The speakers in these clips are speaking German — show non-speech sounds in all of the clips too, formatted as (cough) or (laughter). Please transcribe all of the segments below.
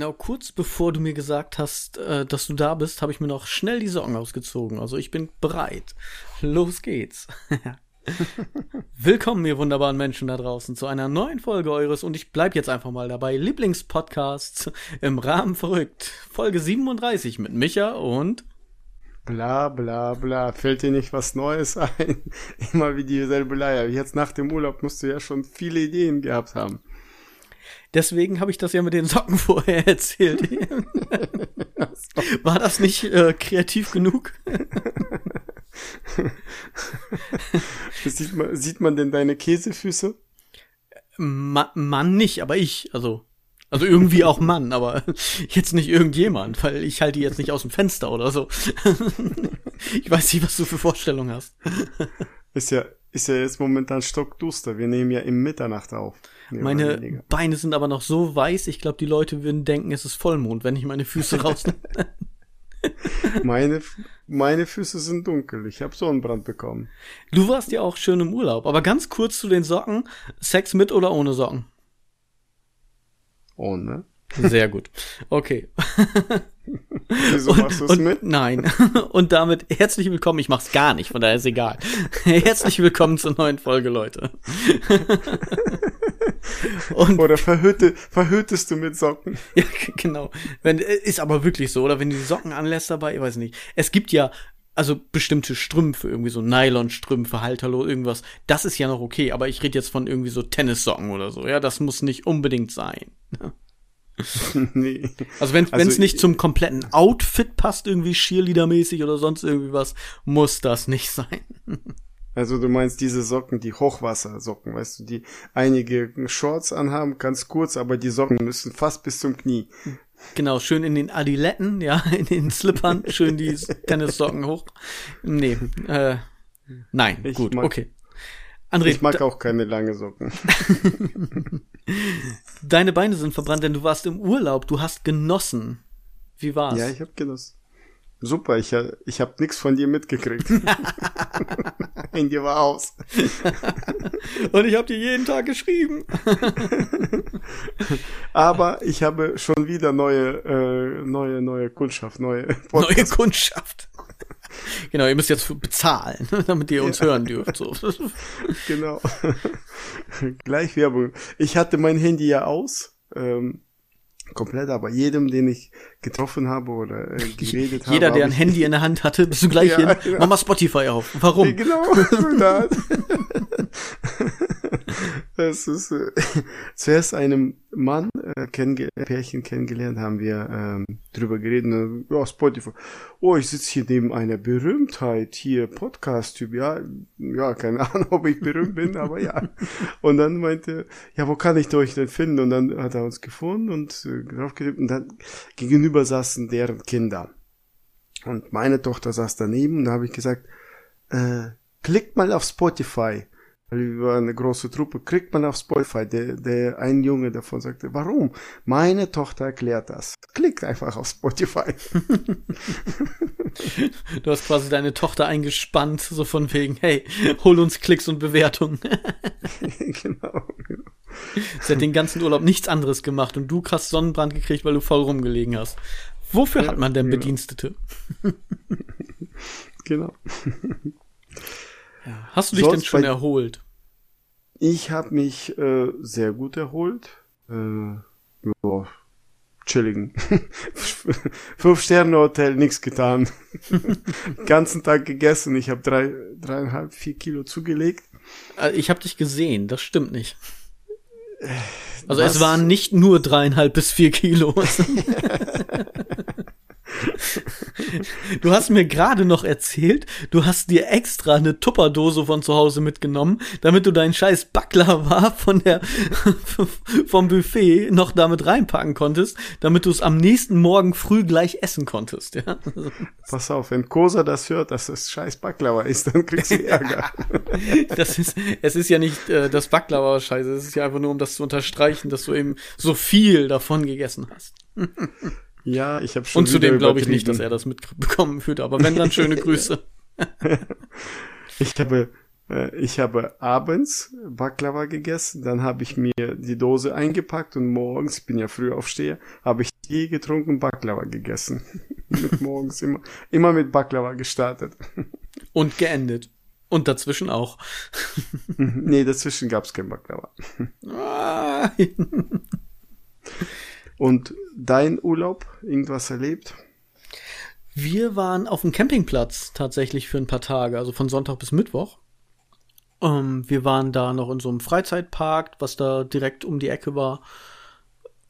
Genau kurz bevor du mir gesagt hast, äh, dass du da bist, habe ich mir noch schnell die Socken ausgezogen. Also ich bin bereit. Los geht's. (laughs) Willkommen, ihr wunderbaren Menschen da draußen, zu einer neuen Folge eures und ich bleib jetzt einfach mal dabei. Lieblingspodcasts im Rahmen verrückt. Folge 37 mit Micha und Bla bla bla. Fällt dir nicht was Neues ein? (laughs) Immer wie dieselbe Leier. Jetzt nach dem Urlaub musst du ja schon viele Ideen gehabt haben. Deswegen habe ich das ja mit den Socken (laughs) vorher erzählt. War das nicht äh, kreativ genug? (laughs) sieht, man, sieht man denn deine Käsefüße? Ma Mann nicht, aber ich, also. Also irgendwie auch Mann, aber jetzt nicht irgendjemand, weil ich halte die jetzt nicht aus dem Fenster oder so. ich weiß nicht, was du für Vorstellungen hast. Ist ja, ist ja jetzt momentan stockduster. Wir nehmen ja im Mitternacht auf. Meine Beine sind aber noch so weiß, ich glaube, die Leute würden denken, es ist Vollmond, wenn ich meine Füße (laughs) rausnehme. meine, meine Füße sind dunkel. Ich habe Sonnenbrand bekommen. Du warst ja auch schön im Urlaub. Aber ganz kurz zu den Socken. Sex mit oder ohne Socken? Ohne. Sehr gut. Okay. (laughs) Wieso machst du es mit? Nein. (laughs) Und damit herzlich willkommen. Ich mach's gar nicht, von daher ist egal. (laughs) herzlich willkommen zur neuen Folge, Leute. Und oder verhütte, verhütest du mit Socken? Ja, genau. Wenn, äh, ist aber wirklich so, oder wenn du die Socken anlässt dabei, ich weiß nicht. Es gibt ja also bestimmte Strümpfe, irgendwie so Nylonstrümpfe, Halterlo, irgendwas. Das ist ja noch okay, aber ich rede jetzt von irgendwie so Tennissocken oder so. Ja, das muss nicht unbedingt sein. (laughs) nee. Also wenn es also, nicht zum kompletten Outfit passt, irgendwie Cheerleader-mäßig oder sonst irgendwie was, muss das nicht (laughs) sein. Also du meinst diese Socken, die Hochwassersocken, weißt du, die einige Shorts anhaben, ganz kurz, aber die Socken müssen fast bis zum Knie. Genau, schön in den Adiletten, ja, (laughs) in den Slippern, schön die Tennissocken hoch. Nee, äh, nein, ich gut, mag, okay. André, ich mag auch keine lange Socken. (laughs) Deine Beine sind verbrannt, denn du warst im Urlaub, du hast genossen. Wie war's? Ja, ich habe genossen. Super, ich, ich habe nichts von dir mitgekriegt. (laughs) Handy war aus. (laughs) Und ich habe dir jeden Tag geschrieben. Aber ich habe schon wieder neue, äh, neue, neue Kundschaft, neue Podcast. Neue Kundschaft. (laughs) Genau, ihr müsst jetzt bezahlen, (laughs) damit ihr uns ja. hören dürft. So. (laughs) Genau. Gleich Werbung. Ich hatte mein Handy ja aus. Ähm, komplett, aber jedem, den ich getroffen habe oder äh, geredet habe. Jeder, der ein Handy in der Hand hatte, bist du gleich ja, hin. Genau. Mach mal Spotify auf. Warum? Ja, genau. Das ist äh, (laughs) zuerst einem Mann äh, kennenge Pärchen kennengelernt haben wir ähm, drüber geredet. Äh, ja, Spotify. Oh, ich sitze hier neben einer Berühmtheit hier Podcast-Typ. Ja, ja, keine (laughs) Ahnung, ob ich berühmt bin, aber ja. Und dann meinte, ja, wo kann ich euch denn finden? Und dann hat er uns gefunden und äh, drauf gedrückt und dann gegenüber saßen deren Kinder. Und meine Tochter saß daneben und da habe ich gesagt, äh, klickt mal auf Spotify wir waren eine große Truppe, kriegt man auf Spotify. Der, der ein Junge davon sagte, warum? Meine Tochter erklärt das. Klickt einfach auf Spotify. (laughs) du hast quasi deine Tochter eingespannt, so von wegen, hey, hol uns Klicks und Bewertungen. (laughs) genau, genau. Sie hat den ganzen Urlaub nichts anderes gemacht und du hast Sonnenbrand gekriegt, weil du voll rumgelegen hast. Wofür ja, hat man denn genau. Bedienstete? (laughs) genau. Ja. Hast du dich Sonst denn schon erholt? Ich habe mich äh, sehr gut erholt. Äh, ja, chilligen. (laughs) Fünf Sterne Hotel, nichts getan. (laughs) Ganzen Tag gegessen. Ich habe drei, dreieinhalb, vier Kilo zugelegt. Äh, ich habe dich gesehen, das stimmt nicht. Also Was? es waren nicht nur dreieinhalb bis vier Kilo. (laughs) Du hast mir gerade noch erzählt, du hast dir extra eine Tupperdose von zu Hause mitgenommen, damit du deinen scheiß Baklava (laughs) von der, vom Buffet noch damit reinpacken konntest, damit du es am nächsten Morgen früh gleich essen konntest, ja. Pass auf, wenn Kosa das hört, dass es scheiß Baklava ist, dann kriegst du Ärger. (laughs) das ist, es ist ja nicht äh, das Baklava scheiße, es ist ja einfach nur, um das zu unterstreichen, dass du eben so viel davon gegessen hast. Ja, ich habe schon. Und zudem glaube ich nicht, dass er das mitbekommen (laughs) würde, aber wenn, dann schöne (laughs) Grüße. (laughs) ich habe Äh, ich habe abends Baklava gegessen, dann habe ich mir die Dose eingepackt und morgens, ich bin ja früh aufsteher, habe ich Tee getrunken, Baklava gegessen. mit morgens immer, immer mit Baklava gestartet. Und geendet. Und dazwischen auch. nee, dazwischen gab's kein Baklava. Ah. und dein Urlaub, irgendwas erlebt? Wir waren auf dem Campingplatz tatsächlich für ein paar Tage, also von Sonntag bis Mittwoch. Ähm, wir waren da noch in so einem Freizeitpark, was da direkt um die Ecke war.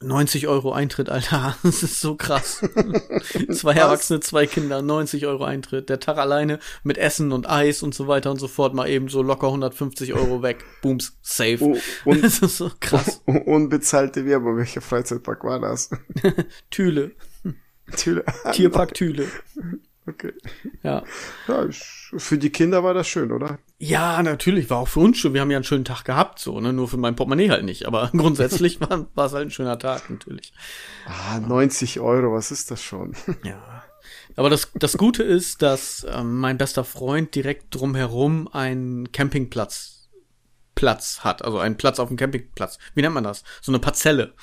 90 Euro Eintritt, Alter. (laughs) Das ist so krass. (laughs) zwei Erwachsene, zwei Kinder, 90 Euro Eintritt. Der Tag alleine mit Essen und Eis und so weiter und so fort mal eben so locker 150 Euro weg. Booms, safe. Oh, (laughs) und, das ist so krass. Unbezahlte Werbung. Welcher Freizeitpark war das? Thüle. Thüle. Tierpark Thüle. Okay. Ja. ja. Für die Kinder war das schön, oder? Ja, natürlich, war auch für uns schön. Wir haben ja einen schönen Tag gehabt, so, ne? Nur für mein Portemonnaie halt nicht. Aber (laughs) grundsätzlich war, war es halt ein schöner Tag, natürlich. Ah, 90 Euro, was ist das schon? (laughs) Ja. Aber das, das Gute ist, dass ähm, mein bester Freund direkt drumherum einen Campingplatz Platz hat, also einen Platz auf dem Campingplatz. Wie nennt man das? So eine Parzelle.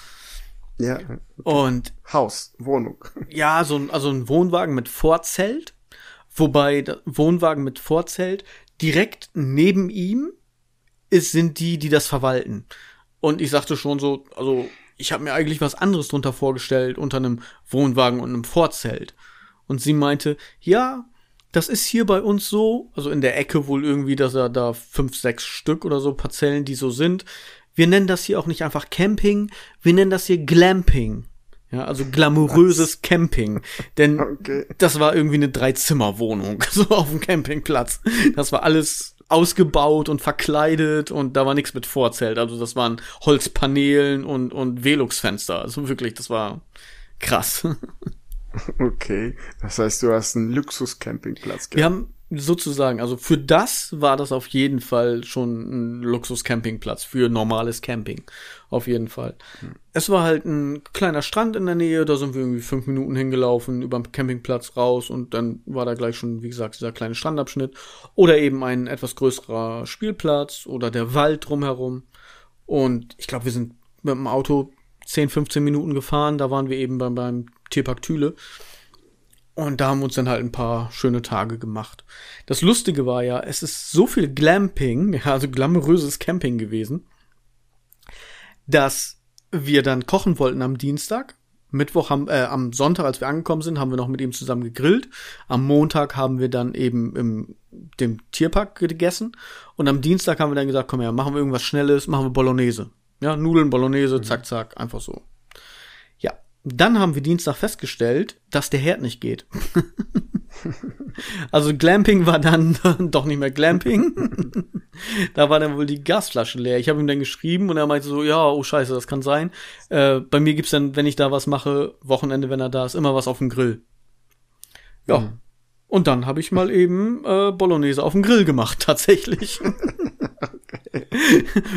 Ja. Okay. Und Haus, Wohnung. Ja, so ein, also ein Wohnwagen mit Vorzelt, wobei Wohnwagen mit Vorzelt direkt neben ihm ist, sind die, die das verwalten. Und ich sagte schon so, also ich habe mir eigentlich was anderes drunter vorgestellt unter einem Wohnwagen und einem Vorzelt. Und sie meinte, ja, das ist hier bei uns so, also in der Ecke wohl irgendwie, dass er da fünf, sechs Stück oder so Parzellen, die so sind. Wir nennen das hier auch nicht einfach Camping, wir nennen das hier Glamping. Ja, also glamouröses? Camping. Denn okay. das war irgendwie eine Dreizimmerwohnung, (laughs) so auf dem Campingplatz. Das war alles ausgebaut und verkleidet und da war nichts mit Vorzelt. Also das waren Holzpanelen und, und Velux-Fenster. Also wirklich, das war krass. (laughs) Okay. Das heißt, du hast einen Luxus-Campingplatz gehabt. Wir haben sozusagen, also für das war das auf jeden Fall schon ein Luxus-Campingplatz für normales Camping. Auf jeden Fall. Hm. Es war halt ein kleiner Strand in der Nähe, da sind wir irgendwie fünf Minuten hingelaufen, über den Campingplatz raus und dann war da gleich schon, wie gesagt, dieser kleine Strandabschnitt. Oder eben ein etwas größerer Spielplatz oder der Wald drumherum. Und ich glaube, wir sind mit dem Auto 10, 15 Minuten gefahren, da waren wir eben beim, beim Tierpark Thüle. Und da haben wir uns dann halt ein paar schöne Tage gemacht. Das Lustige war ja, es ist so viel Glamping, (laughs) also glamouröses Camping gewesen, dass wir dann kochen wollten am Dienstag. Mittwoch haben, äh, am Sonntag, als wir angekommen sind, haben wir noch mit ihm zusammen gegrillt. Am Montag haben wir dann eben im dem Tierpark gegessen. Und am Dienstag haben wir dann gesagt, komm her, machen wir irgendwas Schnelles, machen wir Bolognese. Ja, Nudeln, Bolognese, mhm. zack, zack, einfach so. Dann haben wir Dienstag festgestellt, dass der Herd nicht geht. (laughs) also Glamping war dann (laughs) doch nicht mehr Glamping. (laughs) da war dann wohl die Gasflasche leer. Ich habe ihm dann geschrieben und er meinte so, ja, oh scheiße, das kann sein. Äh, bei mir gibt's dann, wenn ich da was mache, Wochenende, wenn er da ist, immer was auf dem Grill. Ja. Mhm. Und dann habe ich mal eben äh, Bolognese auf dem Grill gemacht, tatsächlich. okay.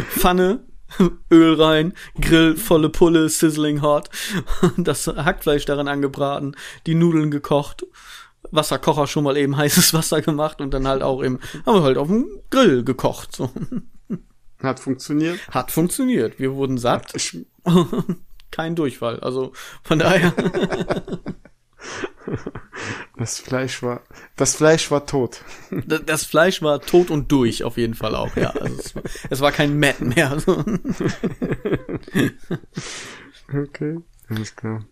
Pfanne, (laughs) Öl rein, Grill, volle Pulle, sizzling hot, (laughs) das Hackfleisch darin angebraten, die Nudeln gekocht, Wasserkocher schon mal eben (laughs) heißes Wasser gemacht und dann halt auch eben, haben wir halt auf dem Grill gekocht, so. Hat funktioniert? Hat funktioniert. Wir wurden satt. Kein Durchfall. Also von daher. (laughs) Das Fleisch war, das Fleisch war tot. Das, Fleisch war tot und durch, auf jeden Fall auch, ja. Also es, war, es war kein Matt mehr. (laughs) okay, alles klar.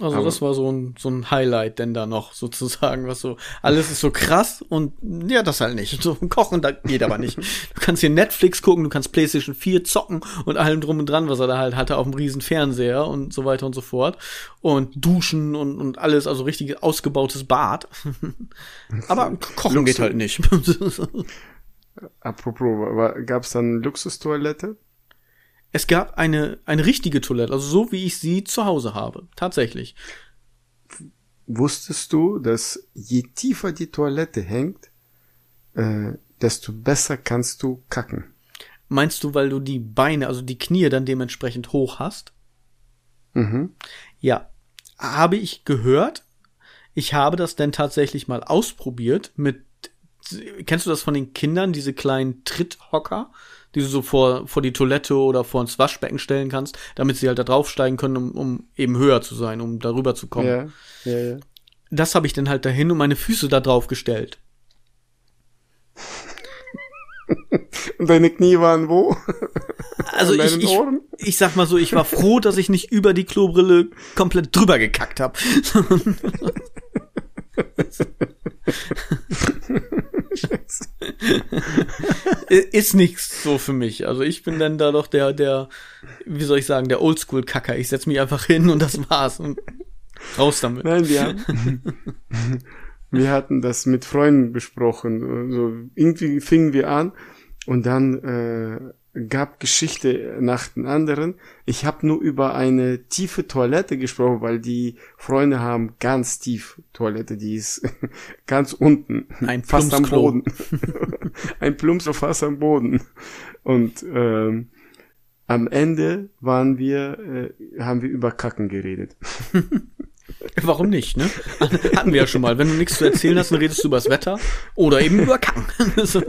Also Aber das war so ein, so ein Highlight denn da noch sozusagen, was so, alles ist so krass und ja, das halt nicht. So (laughs) kochen, da geht aber nicht. Du kannst hier Netflix gucken, du kannst Playstation 4 zocken und allem drum und dran, was er da halt hatte auf dem riesen Fernseher und so weiter und so fort. Und duschen und, und alles, also richtig ausgebautes Bad. (laughs) aber (laughs) kochen Luxus. geht halt nicht. Apropos, gab es dann Luxustoilette? Es gab eine, eine richtige Toilette, also so wie ich sie zu Hause habe. Tatsächlich. Wusstest du, dass je tiefer die Toilette hängt, äh, desto besser kannst du kacken? Meinst du, weil du die Beine, also die Knie dann dementsprechend hoch hast? Mhm. Ja. Habe ich gehört. Ich habe das denn tatsächlich mal ausprobiert mit kennst du das von den Kindern, diese kleinen Tritthocker, die du so vor, vor die Toilette oder vor ins Waschbecken stellen kannst, damit sie halt da draufsteigen können, um, um eben höher zu sein, um darüber zu kommen. Ja, ja, ja. Das habe ich dann halt dahin und meine Füße da drauf gestellt. (laughs) Und deine Knie waren wo? Also ich, ich, ich sag mal so, ich war froh, dass ich nicht über die Klobrille komplett drüber gekackt habe. (laughs) (laughs) (laughs) Ist nichts so für mich. Also ich bin dann da doch der, der, wie soll ich sagen, der Oldschool-Kacker. Ich setz mich einfach hin und das war's. Und raus damit. Nein, wir haben, (laughs) wir hatten das mit Freunden besprochen. Also irgendwie fingen wir an und dann äh, gab Geschichte nach den anderen. Ich habe nur über eine tiefe Toilette gesprochen, weil die Freunde haben ganz tief Toilette, die ist (laughs) ganz unten, Ein fast am Plumpsklo. Boden. (laughs) Ein Plumpser fast am Boden. Und ähm, am Ende waren wir, äh, haben wir über Kacken geredet. (laughs) Warum nicht, ne? Hatten wir ja schon mal. Wenn du nichts zu erzählen hast, dann redest du über das Wetter oder eben über Kacken. So.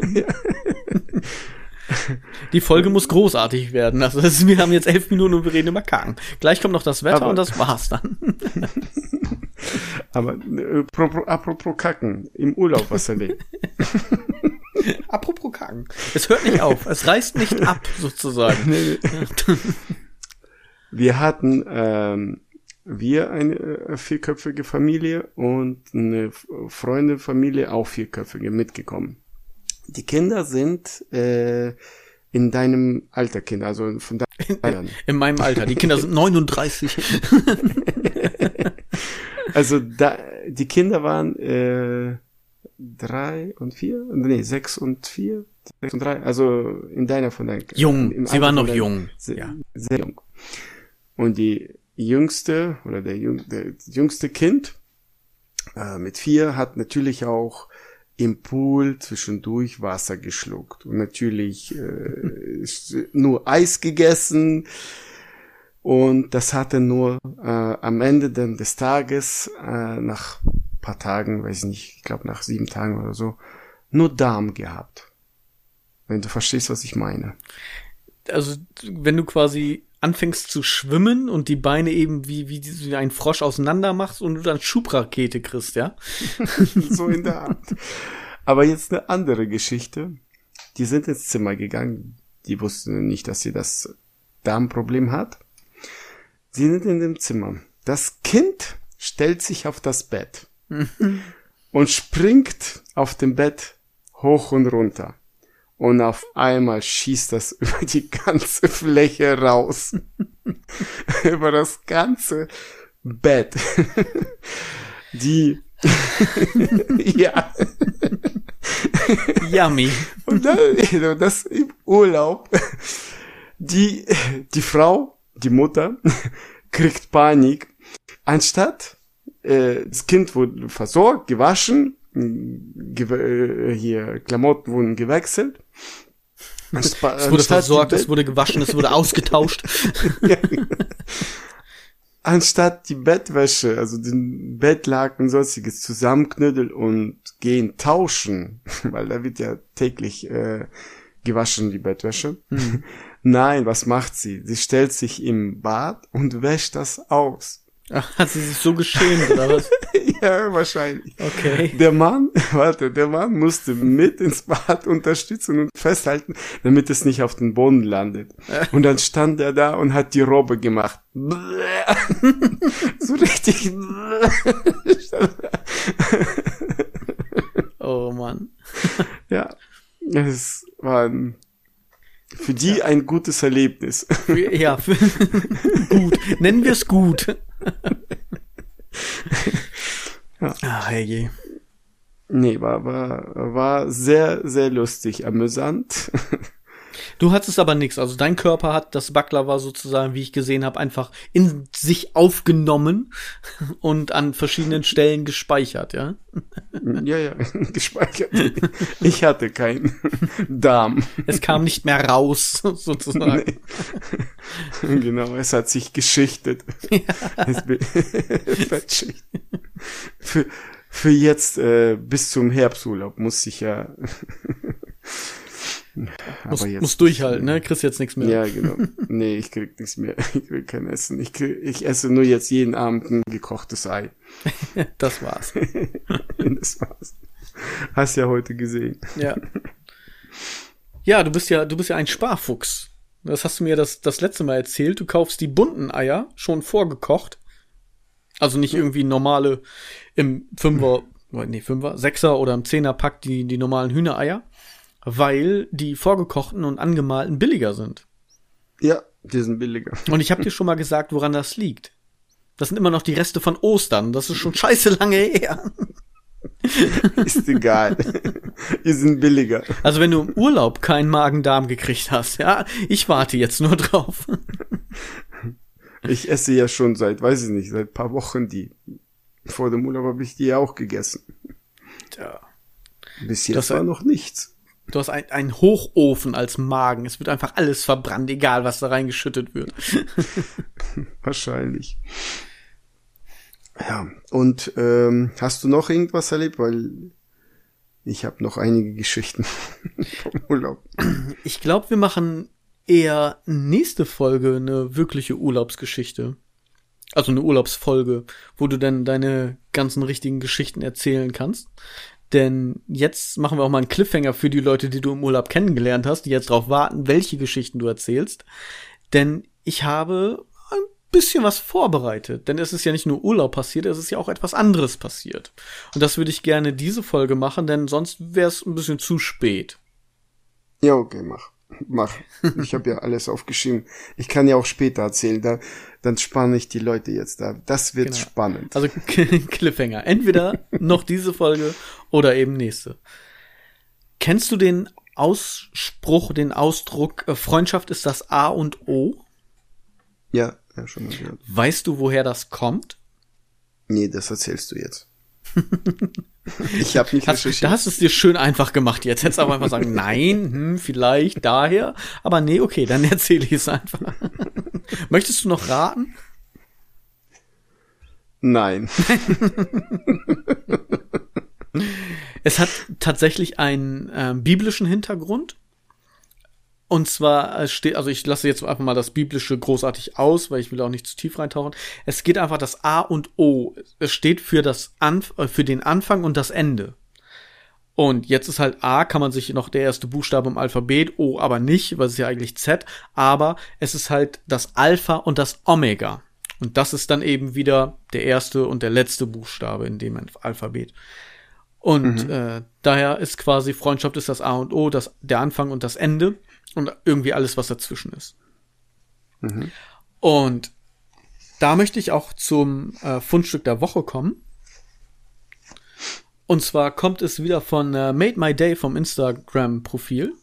Die Folge muss großartig werden. Also ist, wir haben jetzt elf Minuten und wir reden über Kacken. Gleich kommt noch das Wetter Aber- und das war's dann. (laughs) Aber äh, apropos, Kacken, im Urlaub was (laughs) erlebt. Apropos Kacken. Es hört nicht auf. Es reißt nicht ab, sozusagen. (laughs) Wir hatten ähm, wir eine äh, vierköpfige Familie und eine F- Freundefamilie auch vierköpfige mitgekommen. Die Kinder sind äh, in deinem Alter Kinder, also von deinen. In meinem Alter. Die Kinder sind 39. (laughs) Also da, die Kinder waren äh, drei und vier, nee, sechs und vier, sechs und drei, also in deiner von deinen Jung. im Sie Alter waren noch deinen- jung. Sehr, Ja. sehr jung. Und die jüngste oder der, jüng, der jüngste Kind äh, mit vier hat natürlich auch im Pool zwischendurch Wasser geschluckt und natürlich äh, (laughs) nur Eis gegessen und das hatte nur äh, am Ende dann des Tages äh, nach paar Tagen, weiß ich nicht, ich glaube nach sieben Tagen oder so, nur Darm gehabt. Wenn du verstehst, was ich meine. Also, wenn du quasi anfängst zu schwimmen und die Beine eben wie, wie, wie ein Frosch auseinander machst und du dann Schubrakete kriegst, ja? (laughs) so in der Art. Aber jetzt eine andere Geschichte. Die sind ins Zimmer gegangen. Die wussten nicht, dass sie das Darmproblem hat. Sie sind in dem Zimmer. Das Kind stellt sich auf das Bett und springt auf dem Bett hoch und runter. Und auf einmal schießt das (laughs) über die ganze Fläche raus. (laughs) über das ganze Bett. (laughs) Die, ja, Yummy. und dann, das im Urlaub. Die, die Frau, die Mutter, kriegt Panik. Anstatt, äh, das Kind wurde versorgt, gewaschen, gew äh, hier, Klamotten wurden gewechselt. Es wurde versorgt, es wurde gewaschen, es wurde (laughs) ausgetauscht. (laughs) ja. Anstatt die Bettwäsche, also den Bettlaken und sonstiges zusammenknüddeln und gehen tauschen, (laughs) weil da wird ja täglich äh, gewaschen, die Bettwäsche. Nein, was macht sie? Sie stellt sich im Bad und wäscht das aus. Ach, (laughs) Hat sie sich so geschämt, oder was? (laughs) ja, wahrscheinlich. Okay. Der Mann, (laughs) warte, der Mann musste mit ins Bad unterstützen und festhalten, damit es nicht auf den Boden landet. Und dann stand er da und hat die Robbe gemacht. so richtig. Oh Mann. ja, es war ein, für die ein gutes Erlebnis. Ja, für, gut. Nennen wir es gut. Ja. Ah, herrje. nee, war, war, war sehr, sehr lustig, amüsant. Du hattest aber nichts. Also dein Körper hat das Baklava sozusagen, wie ich gesehen habe, einfach in sich aufgenommen (laughs) und an verschiedenen Stellen gespeichert, ja? (laughs) ja, ja, (laughs) gespeichert. Ich hatte keinen Darm. Es kam nicht mehr raus, sozusagen. Nee. genau, es hat sich geschichtet. Es be- Fettschicht. Für, für jetzt äh, bis zum Herbsturlaub muss ich ja. Muss, jetzt, muss durchhalten, ne? Kriegst jetzt nichts mehr. Ja, genau. Nee, ich krieg nichts mehr. Ich krieg kein Essen. Ich, krieg, ich esse nur jetzt jeden Abend ein gekochtes Ei. (laughs) das war's. (laughs) das war's. Hast ja heute gesehen. Ja. Ja, du bist ja, du bist ja ein Sparfuchs. Das hast du mir das, das letzte Mal erzählt. Du kaufst die bunten Eier schon vorgekocht. Also nicht irgendwie normale im Fünfer, nee, Fünfer, Sechser oder im Zehner Pack die, die normalen Hühnereier, weil die vorgekochten und angemalten billiger sind. Ja, die sind billiger. Und ich habe dir schon mal gesagt, woran das liegt. Das sind immer noch die Reste von Ostern. Das ist schon scheiße lange her. (laughs) ist egal. Die sind billiger. Also wenn du im Urlaub keinen Magen-Darm gekriegt hast, ja, ich warte jetzt nur drauf. Ich esse ja schon seit, weiß ich nicht, seit paar Wochen die. Vor dem Urlaub habe ich die ja auch gegessen. Tja. Bis jetzt das war noch nichts. Du hast einen, einen Hochofen als Magen. Es wird einfach alles verbrannt, egal was da reingeschüttet wird. (laughs) Wahrscheinlich. Ja, und ähm, hast du noch irgendwas erlebt? Weil ich habe noch einige Geschichten (laughs) vom Urlaub. Ich glaube, wir machen eher nächste Folge eine wirkliche Urlaubsgeschichte. Also eine Urlaubsfolge, wo du dann deine ganzen richtigen Geschichten erzählen kannst. Denn jetzt machen wir auch mal einen Cliffhanger für die Leute, die du im Urlaub kennengelernt hast, die jetzt darauf warten, welche Geschichten du erzählst. Denn ich habe bisschen was vorbereitet, denn es ist ja nicht nur Urlaub passiert, es ist ja auch etwas anderes passiert. Und das würde ich gerne diese Folge machen, denn sonst wäre es ein bisschen zu spät. Ja, okay, mach. Mach. Ich habe ja alles aufgeschrieben. Ich kann ja auch später erzählen, da, dann spanne ich die Leute jetzt da. Das wird genau. spannend. Also (laughs) Cliffhanger. Entweder noch diese Folge oder eben nächste. Kennst du den Ausspruch, den Ausdruck, äh, Freundschaft ist das A und O? Ja, ja, schon mal gehört. Weißt du, woher das kommt? Nee, das erzählst du jetzt. (laughs) ich habe nicht hast, recherchiert. Da hast du es dir schön einfach gemacht. Jetzt hättest du aber einfach sagen, (laughs) nein, hm, vielleicht daher. Aber nee, okay, dann erzähle ich es einfach. (laughs) Möchtest du noch raten? Nein. (laughs) es hat tatsächlich einen äh, biblischen Hintergrund. Und zwar steht, also ich lasse jetzt einfach mal das Biblische großartig aus, weil ich will auch nicht zu tief reintauchen. Es geht einfach das A und O. Es steht für das Anf äh, für den Anfang und das Ende. Und jetzt ist halt A, kann man sich noch der erste Buchstabe im Alphabet, O aber nicht, weil es ist ja eigentlich Z, aber es ist halt das Alpha und das Omega. Und das ist dann eben wieder der erste und der letzte Buchstabe in dem Alphabet. Und mhm. äh, daher ist quasi Freundschaft ist das A und O, das, der Anfang und das Ende und irgendwie alles, was dazwischen ist. Mhm. Und da möchte ich auch zum äh, Fundstück der Woche kommen. Und zwar kommt es wieder von äh, Made My Day vom Instagram-Profil.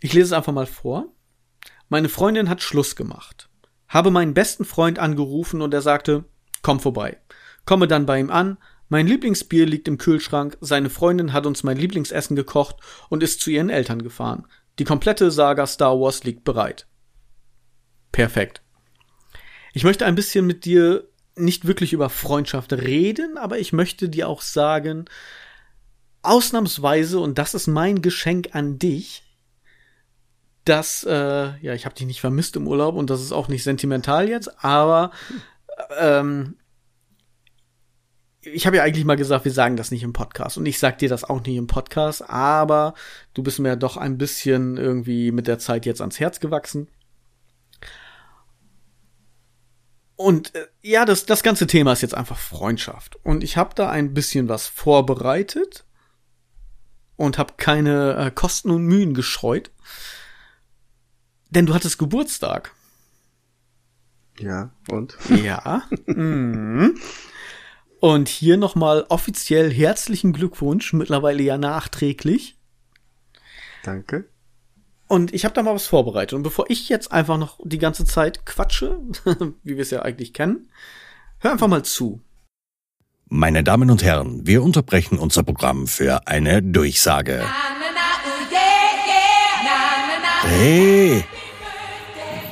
Ich lese es einfach mal vor. Meine Freundin hat Schluss gemacht. Habe meinen besten Freund angerufen und er sagte, komm vorbei. Komme dann bei ihm an. Mein Lieblingsbier liegt im Kühlschrank. Seine Freundin hat uns mein Lieblingsessen gekocht und ist zu ihren Eltern gefahren. Die komplette Saga Star Wars liegt bereit. Perfekt. Ich möchte ein bisschen mit dir nicht wirklich über Freundschaft reden, aber ich möchte dir auch sagen, ausnahmsweise, und das ist mein Geschenk an dich, dass, äh, ja, ich habe dich nicht vermisst im Urlaub und das ist auch nicht sentimental jetzt, aber ähm, ich habe ja eigentlich mal gesagt, wir sagen das nicht im Podcast und ich sag dir das auch nicht im Podcast, aber du bist mir ja doch ein bisschen irgendwie mit der Zeit jetzt ans Herz gewachsen. Und äh, ja, das, das ganze Thema ist jetzt einfach Freundschaft. Und ich habe da ein bisschen was vorbereitet und habe keine äh, Kosten und Mühen gescheut. Denn du hattest Geburtstag. Ja, und? Ja. (laughs) mhm. Und hier nochmal offiziell herzlichen Glückwunsch, mittlerweile ja nachträglich. Danke. Und ich habe da mal was vorbereitet. Und bevor ich jetzt einfach noch die ganze Zeit quatsche, (laughs) wie wir es ja eigentlich kennen, hör einfach mal zu. Meine Damen und Herren, wir unterbrechen unser Programm für eine Durchsage. Hey,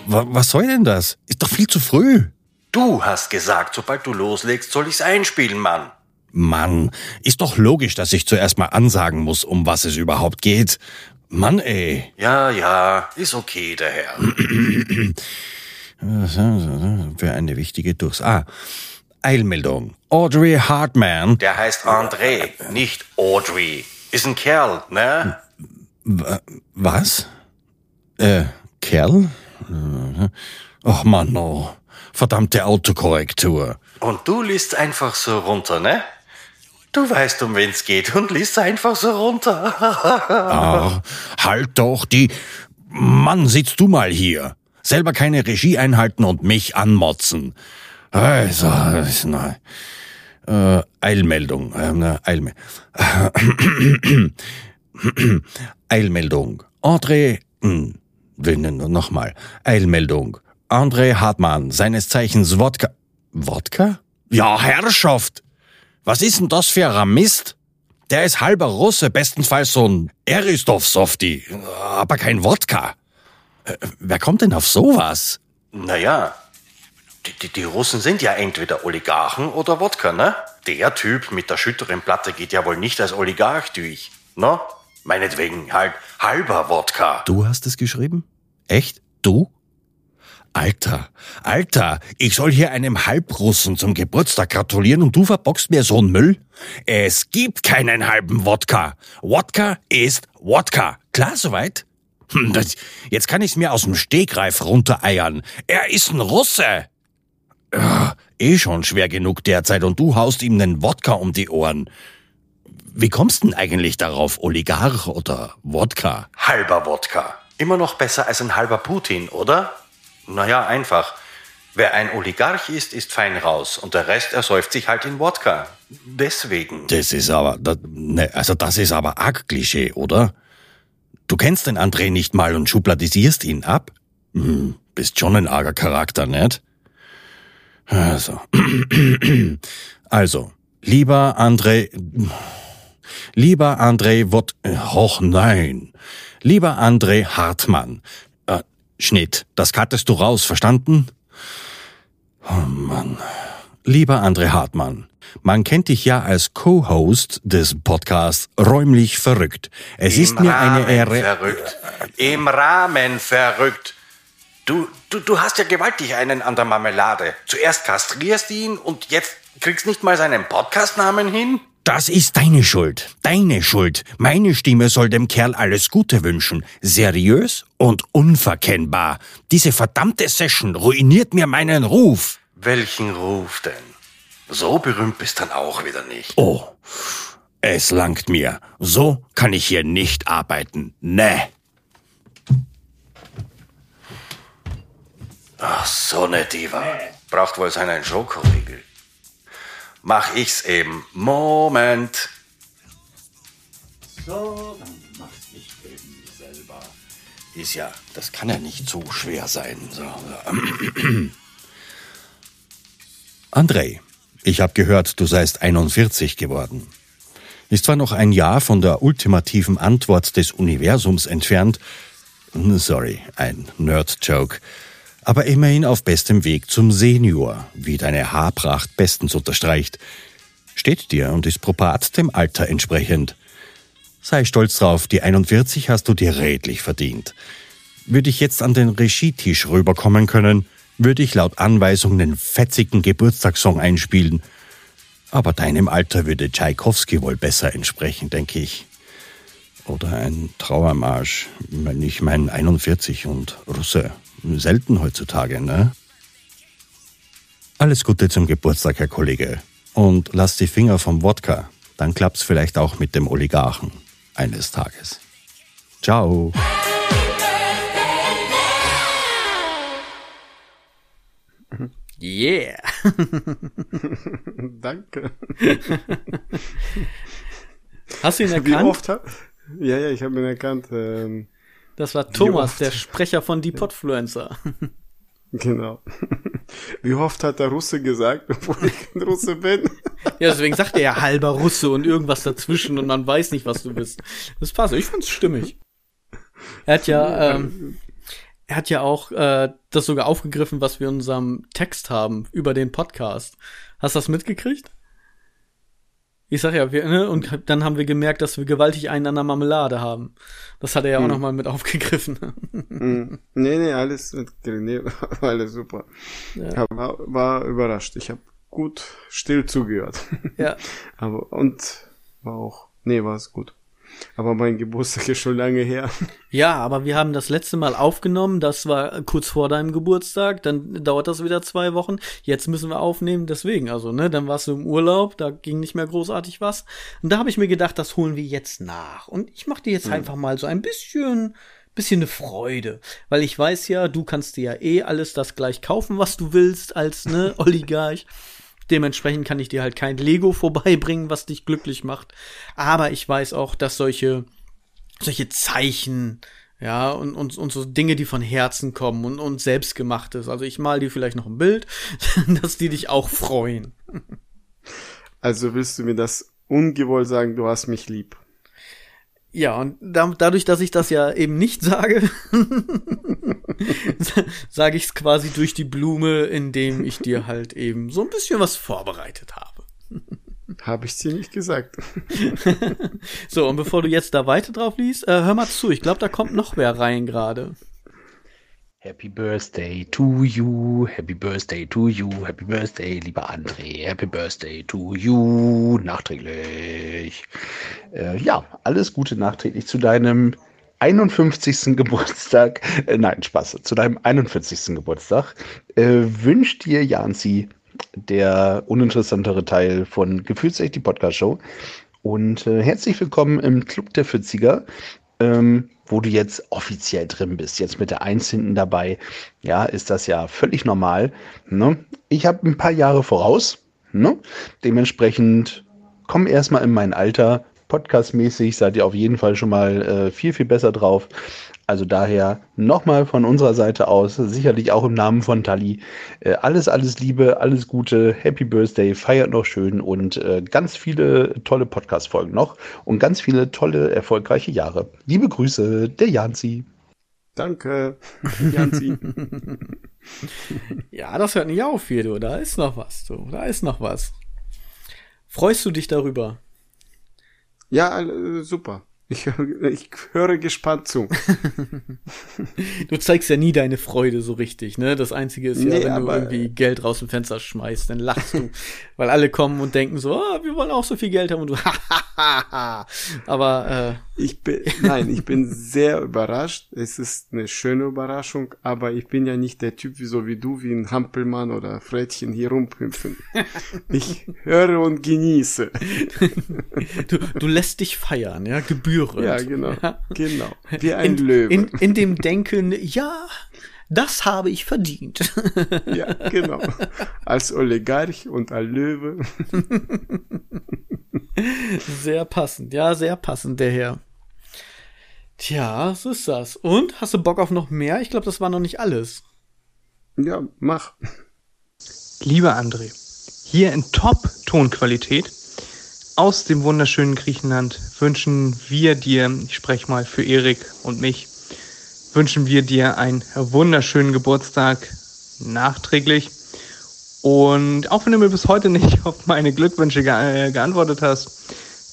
was soll denn das? Ist doch viel zu früh. Du hast gesagt, sobald du loslegst, soll ich's einspielen, Mann. Mann, ist doch logisch, dass ich zuerst mal ansagen muss, um was es überhaupt geht. Mann, ey. Ja, ja, ist okay, der Herr. (clears throat) Für eine wichtige Durchs... Ah, Eilmeldung. Audrey Hartman. Der heißt André, nicht Audrey. Ist ein Kerl, ne? Was? Äh, Kerl? Ach Mann, oh. Verdammte Autokorrektur. Und du liest einfach so runter, ne? Du weißt, um wen's geht und liest einfach so runter. (laughs) Ach, halt doch die... Mann, sitzt du mal hier. Selber keine Regie einhalten und mich anmotzen. Also, na, äh, Eilmeldung. Äh, Eilme (coughs) Eilmeldung. André, hm, nochmal. Eilmeldung. André Hartmann, seines Zeichens Wodka. Wodka? Ja, Herrschaft! Was ist denn das für ein Mist? Der ist halber Russe, bestenfalls so ein Eristov-Softie, aber kein Wodka. Äh, wer kommt denn auf sowas? Naja, die, die, die Russen sind ja entweder Oligarchen oder Wodka, ne? Der Typ mit der schütteren Platte geht ja wohl nicht als Oligarch durch, ne? Meinetwegen halt halber Wodka. Du hast es geschrieben? Echt? Du? Alter, Alter, ich soll hier einem Halbrussen zum Geburtstag gratulieren und du verbockst mir so einen Müll? Es gibt keinen halben Wodka. Wodka ist Wodka. Klar soweit? Hm, das, jetzt kann ich's mir aus dem Stegreif runtereiern. Er ist ein Russe. Ja, eh schon schwer genug derzeit und du haust ihm nen Wodka um die Ohren. Wie kommst denn eigentlich darauf, Oligarch oder Wodka? Halber Wodka. Immer noch besser als ein halber Putin, oder? Naja, einfach. Wer ein Oligarch ist, ist fein raus und der Rest ersäuft sich halt in Wodka. Deswegen. Das ist aber, das, ne, also das ist aber arg Klischee, oder? Du kennst den André nicht mal und schubladisierst ihn ab? Hm, bist schon ein arger Charakter, nicht? Also, (clears throat) also, lieber André, lieber André Wod, och nein, lieber André Hartmann, Schnitt, das kattest du raus, verstanden? Oh Mann. Lieber André Hartmann, man kennt dich ja als Co-Host des Podcasts Räumlich Verrückt. Es Im ist mir Rahmen eine Ehre. Verrückt. Im Rahmen verrückt. Du, du, du hast ja gewaltig einen an der Marmelade. Zuerst kastrierst ihn und jetzt kriegst nicht mal seinen Podcastnamen hin? Das ist deine Schuld. Deine Schuld. Meine Stimme soll dem Kerl alles Gute wünschen. Seriös und unverkennbar. Diese verdammte Session ruiniert mir meinen Ruf. Welchen Ruf denn? So berühmt bist dann auch wieder nicht. Oh, es langt mir. So kann ich hier nicht arbeiten. Ne. Ach, so ne Diva. Braucht wohl seinen Schokoriegel. Mach ich's eben. Moment. So, dann mach ich eben selber. Ist ja, das kann ja nicht so schwer sein. So. (clears throat) André, ich habe gehört, du seist 41 geworden. Ist zwar noch ein Jahr von der ultimativen Antwort des Universums entfernt, sorry, ein Nerd-Joke, aber immerhin auf bestem Weg zum Senior, wie deine Haarpracht bestens unterstreicht. Steht dir und ist propat dem Alter entsprechend. Sei stolz drauf, die 41 hast du dir redlich verdient. Würde ich jetzt an den Regietisch rüberkommen können, würde ich laut Anweisung einen fetzigen Geburtstagssong einspielen. Aber deinem Alter würde Tschaikowski wohl besser entsprechen, denke ich. Oder ein Trauermarsch, wenn ich mein 41 und Russe. Selten heutzutage, ne? Alles Gute zum Geburtstag, Herr Kollege. Und lass die Finger vom Wodka. Dann klappt's vielleicht auch mit dem Oligarchen. Eines Tages. Ciao. Yeah. (laughs) Danke. Hast du ihn erkannt? Wie oft ja, ja, ich habe ihn erkannt. Ähm, das war Thomas, der Sprecher von Die Podfluencer. Genau. (laughs) Wie oft hat der Russe gesagt, (laughs) bevor ich ein Russe bin? Ja, deswegen sagt er ja halber Russe und irgendwas dazwischen und man weiß nicht, was du bist. Das passt. Ich fand's stimmig. Er hat ja, ähm, er hat ja auch äh, das sogar aufgegriffen, was wir in unserem Text haben über den Podcast. Hast du das mitgekriegt? Ich sag ja, wir, ne, und dann haben wir gemerkt, dass wir gewaltig einen an der Marmelade haben. Das hat er ja auch Hm. noch mal mit aufgegriffen. Mm. Nee, nee, alles mit nee, (laughs) war alles super. Ja. War, war überrascht. Ich habe gut still zugehört. ja. (laughs) Aber und war auch, nee, war es gut. Aber mein Geburtstag ist schon lange her. Ja, aber wir haben das letzte Mal aufgenommen, das war kurz vor deinem Geburtstag, dann dauert das wieder zwei Wochen. Jetzt müssen wir aufnehmen, deswegen, also, ne, dann warst du im Urlaub, da ging nicht mehr großartig was. Und da habe ich mir gedacht, das holen wir jetzt nach. Und ich mache dir jetzt einfach mal so ein bisschen, bisschen eine Freude. Weil ich weiß ja, du kannst dir ja eh alles das gleich kaufen, was du willst, als, ne, (laughs) Oligarch. Dementsprechend kann ich dir halt kein Lego (laughs) vorbeibringen, was dich glücklich macht. Aber ich weiß auch, dass solche, solche Zeichen, ja, und, und, und so Dinge, die von Herzen kommen und, und selbstgemachtes. Also ich mal dir vielleicht noch ein Bild, (laughs) dass die dich auch freuen. Also willst du mir das ungewollt sagen, du hast mich lieb. Ja, und da, dadurch, dass ich das ja eben nicht sage, (laughs) sage ich es quasi durch die Blume, indem ich dir halt eben so ein bisschen was vorbereitet habe. Habe ich dir nicht gesagt. (laughs) So, und bevor du jetzt da weiter drauf liest, äh, hör mal zu, ich glaube, da kommt noch wer rein gerade. Happy Birthday to you, Happy Birthday to you, Happy Birthday, lieber André, Happy Birthday to you, nachträglich. Äh, ja, alles Gute nachträglich zu deinem 51. Geburtstag, äh, nein, Spaß, zu deinem 41. Geburtstag. Äh, wünscht dir Janzi, der uninteressantere Teil von Gefühlsecht, die Podcast-Show. Und äh, herzlich willkommen im Club der 40er ähm, wo du jetzt offiziell drin bist, jetzt mit der Eins hinten dabei, ja, ist das ja völlig normal. Ne? Ich habe ein paar Jahre voraus, ne? dementsprechend komm erstmal in mein Alter. Podcastmäßig seid ihr auf jeden Fall schon mal äh, viel, viel besser drauf. Also daher nochmal von unserer Seite aus, sicherlich auch im Namen von Tali, äh, alles, alles Liebe, alles Gute, Happy Birthday, feiert noch schön und äh, ganz viele tolle Podcast-Folgen noch und ganz viele tolle, erfolgreiche Jahre. Liebe Grüße, der Janzi. Danke, (laughs) Janzi. Ja, das hört nicht auf hier, du. Da ist noch was, du. Da ist noch was. Freust du dich darüber? ja, äh, super. Ich, ich höre gespannt zu. (laughs) Du zeigst ja nie deine Freude so richtig, ne? Das Einzige ist ja, Nee, wenn du irgendwie Geld raus dem Fenster schmeißt, dann lachst du. (laughs) weil alle kommen und denken so, ah, wir wollen auch so viel Geld haben und du. (laughs) Aber, Ich bin, nein, ich bin sehr überrascht. Es ist eine schöne Überraschung, aber ich bin ja nicht der Typ wie so wie du, wie ein Hampelmann oder Frettchen hier rumhüpfen. Ich höre und genieße. du, du lässt dich feiern, ja? Gebührend. Ja, genau. Ja. Genau. Wie ein In, Löwe. in, in dem Denken, ja, das habe ich verdient. ja, genau. Als Oligarch und als Löwe. (laughs) Sehr passend, ja, sehr passend, der Herr. Tja, so ist das. Und, hast du Bock auf noch mehr? Ich glaube, das war noch nicht alles. Ja, mach. Lieber André, hier in Top-Tonqualität aus dem wunderschönen Griechenland wünschen wir dir, ich spreche mal für Erik und mich, wünschen wir dir einen wunderschönen Geburtstag nachträglich. Und auch wenn du mir bis heute nicht (laughs) auf meine Glückwünsche ge äh, geantwortet hast,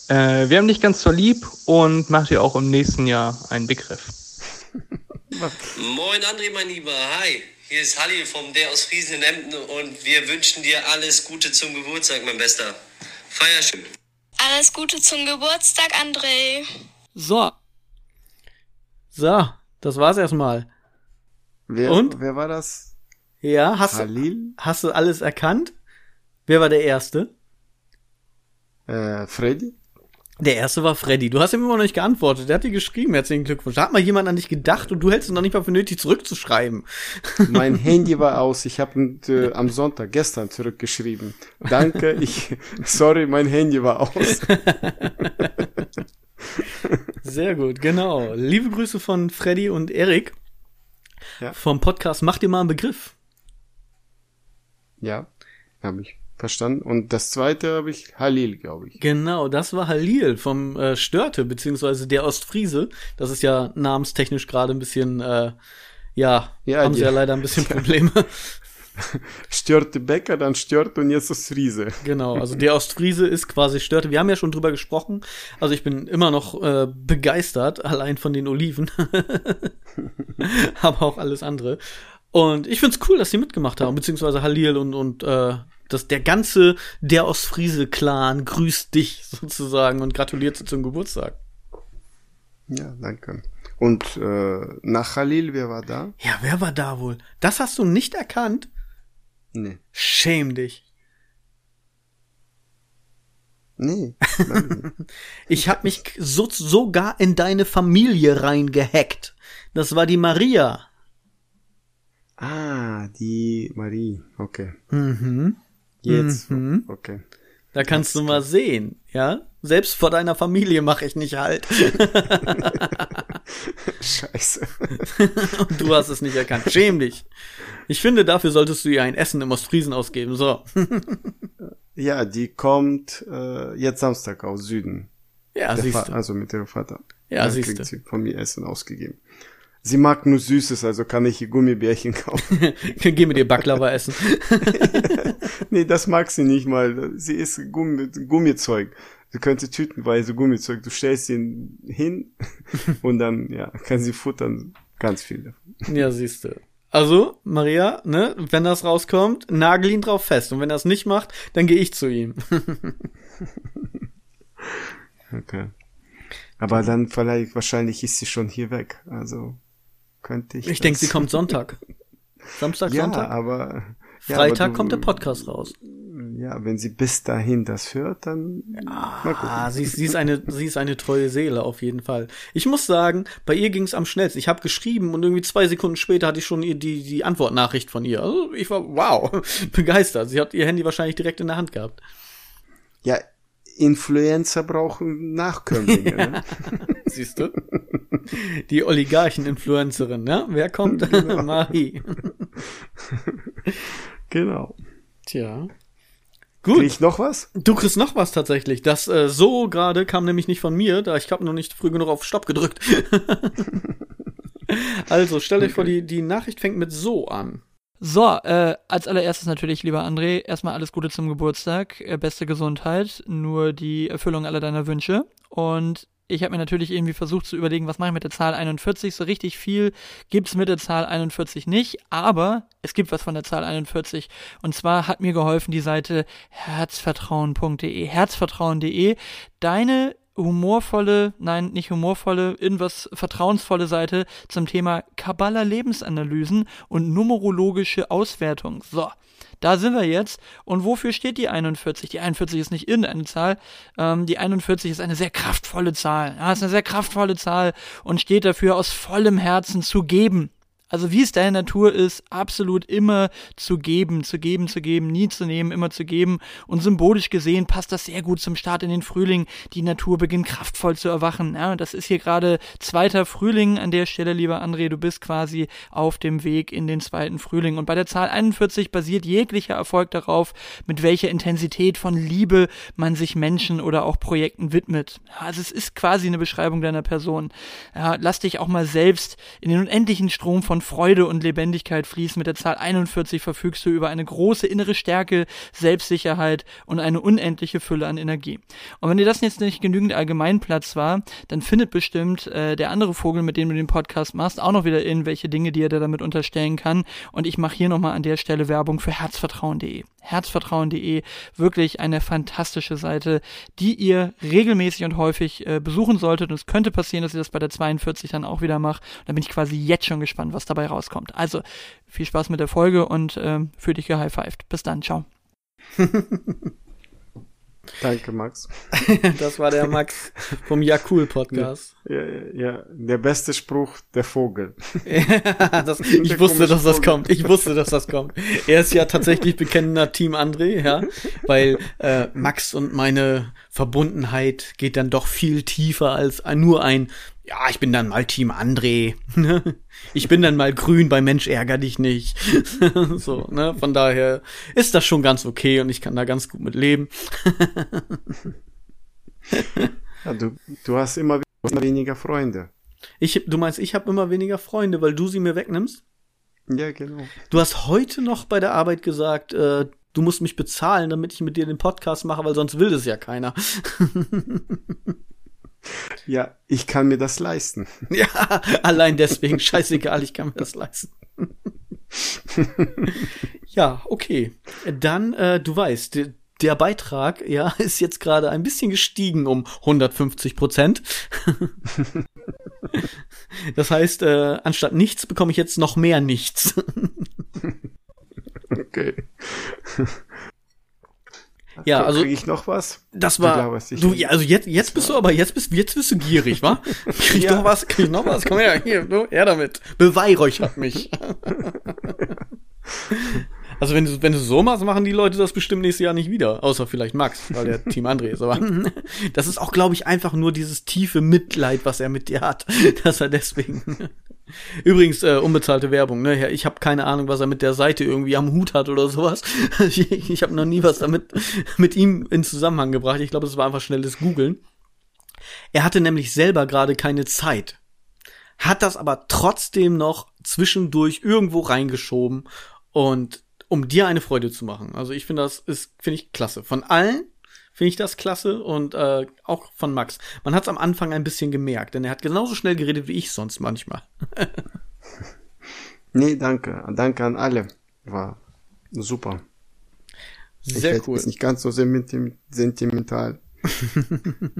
äh, wir haben dich ganz so lieb und mach dir auch im nächsten Jahr einen Begriff. (laughs) Moin André, mein Lieber. Hi, hier ist Halli vom Der aus Friesen in Emden und wir wünschen dir alles Gute zum Geburtstag, mein Bester. Feier schön. Alles Gute zum Geburtstag, André. So. So, das war's erstmal. Wer, Und? wer war das? Ja, hast du, Halil? hast du alles erkannt? Wer war der Erste? Äh, Freddy? Der Erste war Freddy. Du hast ihm immer noch nicht geantwortet. Der hat dir geschrieben, herzlichen Glückwunsch. Da hat mal jemand an dich gedacht und du hältst es noch nicht mal für nötig, zurückzuschreiben. (laughs) Mein Handy war aus. Ich habe äh, am Sonntag, gestern zurückgeschrieben. Danke, (laughs) ich, sorry, mein Handy war aus. (laughs) Sehr gut, genau. Liebe Grüße von Freddy und Erik Ja. vom Podcast Mach dir mal einen Begriff. Ja, habe ich verstanden. Und das zweite habe ich Halil, glaube ich. Genau, das war Halil vom äh, Störte, beziehungsweise der Ostfriese. Das ist ja namenstechnisch gerade ein bisschen, äh, ja, Ja, haben sie die- ja leider ein bisschen (laughs) Probleme. Störte Bäcker, dann Störte und jetzt Ostfriese. Genau, also (laughs) der Ostfriese ist quasi Störte. Wir haben ja schon drüber gesprochen. Also ich bin immer noch äh, begeistert, allein von den Oliven. (laughs) Aber auch alles andere. Und ich find's cool, dass sie mitgemacht haben, beziehungsweise Halil und, und äh, dass der ganze der Ostfriese-Clan grüßt dich (laughs) sozusagen und gratuliert dir zum Geburtstag. Ja, danke. Und äh, nach Khalil, wer war da? Ja, wer war da wohl? Das hast du nicht erkannt? Nee. Schäm dich. Nee. (laughs) ich habe mich so, sogar in deine Familie reingehackt. Das war die Maria. Ah, die Marie. Okay. Mhm. Jetzt. Mhm. Okay. Da kannst du mal sehen, ja? Selbst vor deiner Familie mache ich nicht halt. (laughs) Scheiße. Und (laughs) du hast es nicht erkannt. Schäm dich. Ich finde, dafür solltest du ihr ein Essen im Ostfriesen ausgeben. So. (laughs) ja, die kommt äh, jetzt Samstag aus Süden. Ja, siehst du. Also mit ihrem Vater. Ja, Dann siehst du. sie von mir Essen ausgegeben. Sie mag nur Süßes, also kann ich ihr Gummibärchen kaufen. (laughs) Geh mit ihr Baklava (laughs) essen. (laughs) nee, das mag sie nicht mal. Sie isst Gummi, Gummizeug. Sie könnte tütenweise Gummizeug. Du stellst ihn hin und dann, ja, kann sie futtern. Ganz viel davon. Ja, siehst du. Also, Maria, ne, wenn das rauskommt, nagel ihn drauf fest. Und wenn er es nicht macht, dann gehe ich zu ihm. okay. Aber dann vielleicht, wahrscheinlich ist sie schon hier weg. Also, könnte ich. Ich denke, sie kommt (laughs) Sonntag. Samstag, ja, Sonntag. Aber, ja, Freitag aber du, kommt der Podcast raus. Ja, wenn sie bis dahin das hört, dann. Ah, sie, sie, ist eine, sie ist eine treue Seele, auf jeden Fall. Ich muss sagen, bei ihr ging es am schnellsten. Ich habe geschrieben und irgendwie zwei Sekunden später hatte ich schon die, die Antwortnachricht von ihr. Also ich war, wow, (laughs) begeistert. Sie hat ihr Handy wahrscheinlich direkt in der Hand gehabt. Ja, Influencer brauchen Nachkömmlinge. (laughs) Ne? Siehst du? Die Oligarchen-Influencerin, ne? Wer kommt? (laughs) Genau. (laughs) Marie. genau. Tja. Gut. Krieg ich noch was? Du kriegst noch was tatsächlich. Das äh, so gerade kam nämlich nicht von mir, da ich habe noch nicht früh genug auf Stopp gedrückt. also, stell euch okay. vor, die, die Nachricht fängt mit so an. So, äh, als allererstes natürlich, lieber André, erstmal alles Gute zum Geburtstag, äh, beste Gesundheit, nur die Erfüllung aller deiner Wünsche. Und ich habe mir natürlich irgendwie versucht zu überlegen, was mache ich mit der Zahl 41. So richtig viel gibt's mit der Zahl 41 nicht, aber es gibt was von der Zahl 41. Und zwar hat mir geholfen die Seite herzvertrauen.de. Herzvertrauen.de. Deine humorvolle, nein, nicht humorvolle, irgendwas vertrauensvolle Seite zum Thema Kabbalah Lebensanalysen und numerologische Auswertung. So. Da sind wir jetzt. Und wofür steht die 41? Die 41 ist nicht irgendeine Zahl. Ähm, die 41 ist eine sehr kraftvolle Zahl. Ja, ist eine sehr kraftvolle Zahl und steht dafür, aus vollem Herzen zu geben. Also wie es deine Natur ist, absolut immer zu geben, zu geben, zu geben, nie zu nehmen, immer zu geben. Und symbolisch gesehen passt das sehr gut zum Start in den Frühling. Die Natur beginnt kraftvoll zu erwachen. Ja, das ist hier gerade zweiter Frühling an der Stelle, lieber André. Du bist quasi auf dem Weg in den zweiten Frühling. Und bei der Zahl 41 basiert jeglicher Erfolg darauf, mit welcher Intensität von Liebe man sich Menschen oder auch Projekten widmet. Ja, also es ist quasi eine Beschreibung deiner Person. Ja, lass dich auch mal selbst in den unendlichen Strom von von Freude und Lebendigkeit fließen. Mit der Zahl 41 verfügst du über eine große innere Stärke, Selbstsicherheit und eine unendliche Fülle an Energie. Und wenn dir das jetzt nicht genügend Allgemeinplatz war, dann findet bestimmt äh, der andere Vogel, mit dem du den Podcast machst, auch noch wieder irgendwelche Dinge, die er damit unterstellen kann. Und ich mache hier nochmal an der Stelle Werbung für herzvertrauen.de. Herzvertrauen.de, wirklich eine fantastische Seite, die ihr regelmäßig und häufig äh, besuchen solltet. Und es könnte passieren, dass ihr das bei der 42 dann auch wieder macht. Da bin ich quasi jetzt schon gespannt, was dabei rauskommt. Also viel Spaß mit der Folge und äh, für dich gehighfived. Bis dann, ciao. (laughs) Danke, Max. (laughs) das war der Max vom Jakul Podcast. Ja, ja, ja, der beste Spruch, der Vogel. (laughs) das, (laughs) ich wusste, dass das Vogel. kommt. Ich wusste, dass das kommt. Er ist ja tatsächlich bekennender Team André, ja, weil äh, Max und meine Verbundenheit geht dann doch viel tiefer als nur ein ja, ich bin dann mal Team André. Ne? ich bin dann mal grün bei Mensch ärger dich nicht. (laughs) so, ne? Von daher ist das schon ganz okay und ich kann da ganz gut mit leben. (laughs) ja, du, du hast immer weniger Freunde. Ich, du meinst, ich habe immer weniger Freunde, weil du sie mir wegnimmst? Ja, genau. Du hast heute noch bei der Arbeit gesagt, äh, du musst mich bezahlen, damit ich mit dir den Podcast mache, weil sonst will das ja keiner. (laughs) Ja, ich kann mir das leisten. (laughs) ja, allein deswegen, scheißegal, ich kann mir das leisten. (laughs) ja, okay. Dann, äh, du weißt, der, Beitrag, ja, (laughs) ist jetzt gerade ein bisschen gestiegen um 150 Prozent. das heißt, äh, anstatt nichts bekomme ich jetzt noch mehr nichts. Okay. Ja, also Krieg ich noch was? das war glaubst, du ja, also jetzt jetzt bist du aber jetzt bist jetzt bist du gierig, wa? (laughs) Krieg ich Ja. noch was? Krieg ich noch was? Komm her, hier, du, her damit. Beweihräuchert mich. (laughs) Also wenn du wenn du so machst, machen die Leute das bestimmt nächstes Jahr nicht wieder, außer vielleicht Max, weil der Team André ist. Aber (laughs) das ist auch, glaube ich, einfach nur dieses tiefe Mitleid, was er mit dir hat, dass er deswegen. Übrigens äh, unbezahlte Werbung. Ne, ich habe keine Ahnung, was er mit der Seite irgendwie am Hut hat oder sowas. (laughs) Ich, ich habe noch nie was damit mit ihm in Zusammenhang gebracht. Ich glaube, es war einfach schnelles Googeln. Er hatte nämlich selber gerade keine Zeit, hat das aber trotzdem noch zwischendurch irgendwo reingeschoben und um dir eine Freude zu machen. Also ich finde das ist finde ich klasse. Von allen finde ich das klasse und äh, auch von Max. Man hat es am Anfang ein bisschen gemerkt, denn er hat genauso schnell geredet wie ich sonst manchmal. (laughs) Nee, danke. Danke an alle. War super. ich Sehr werd cool. jetzt nicht ganz so senti- sentimental. (laughs)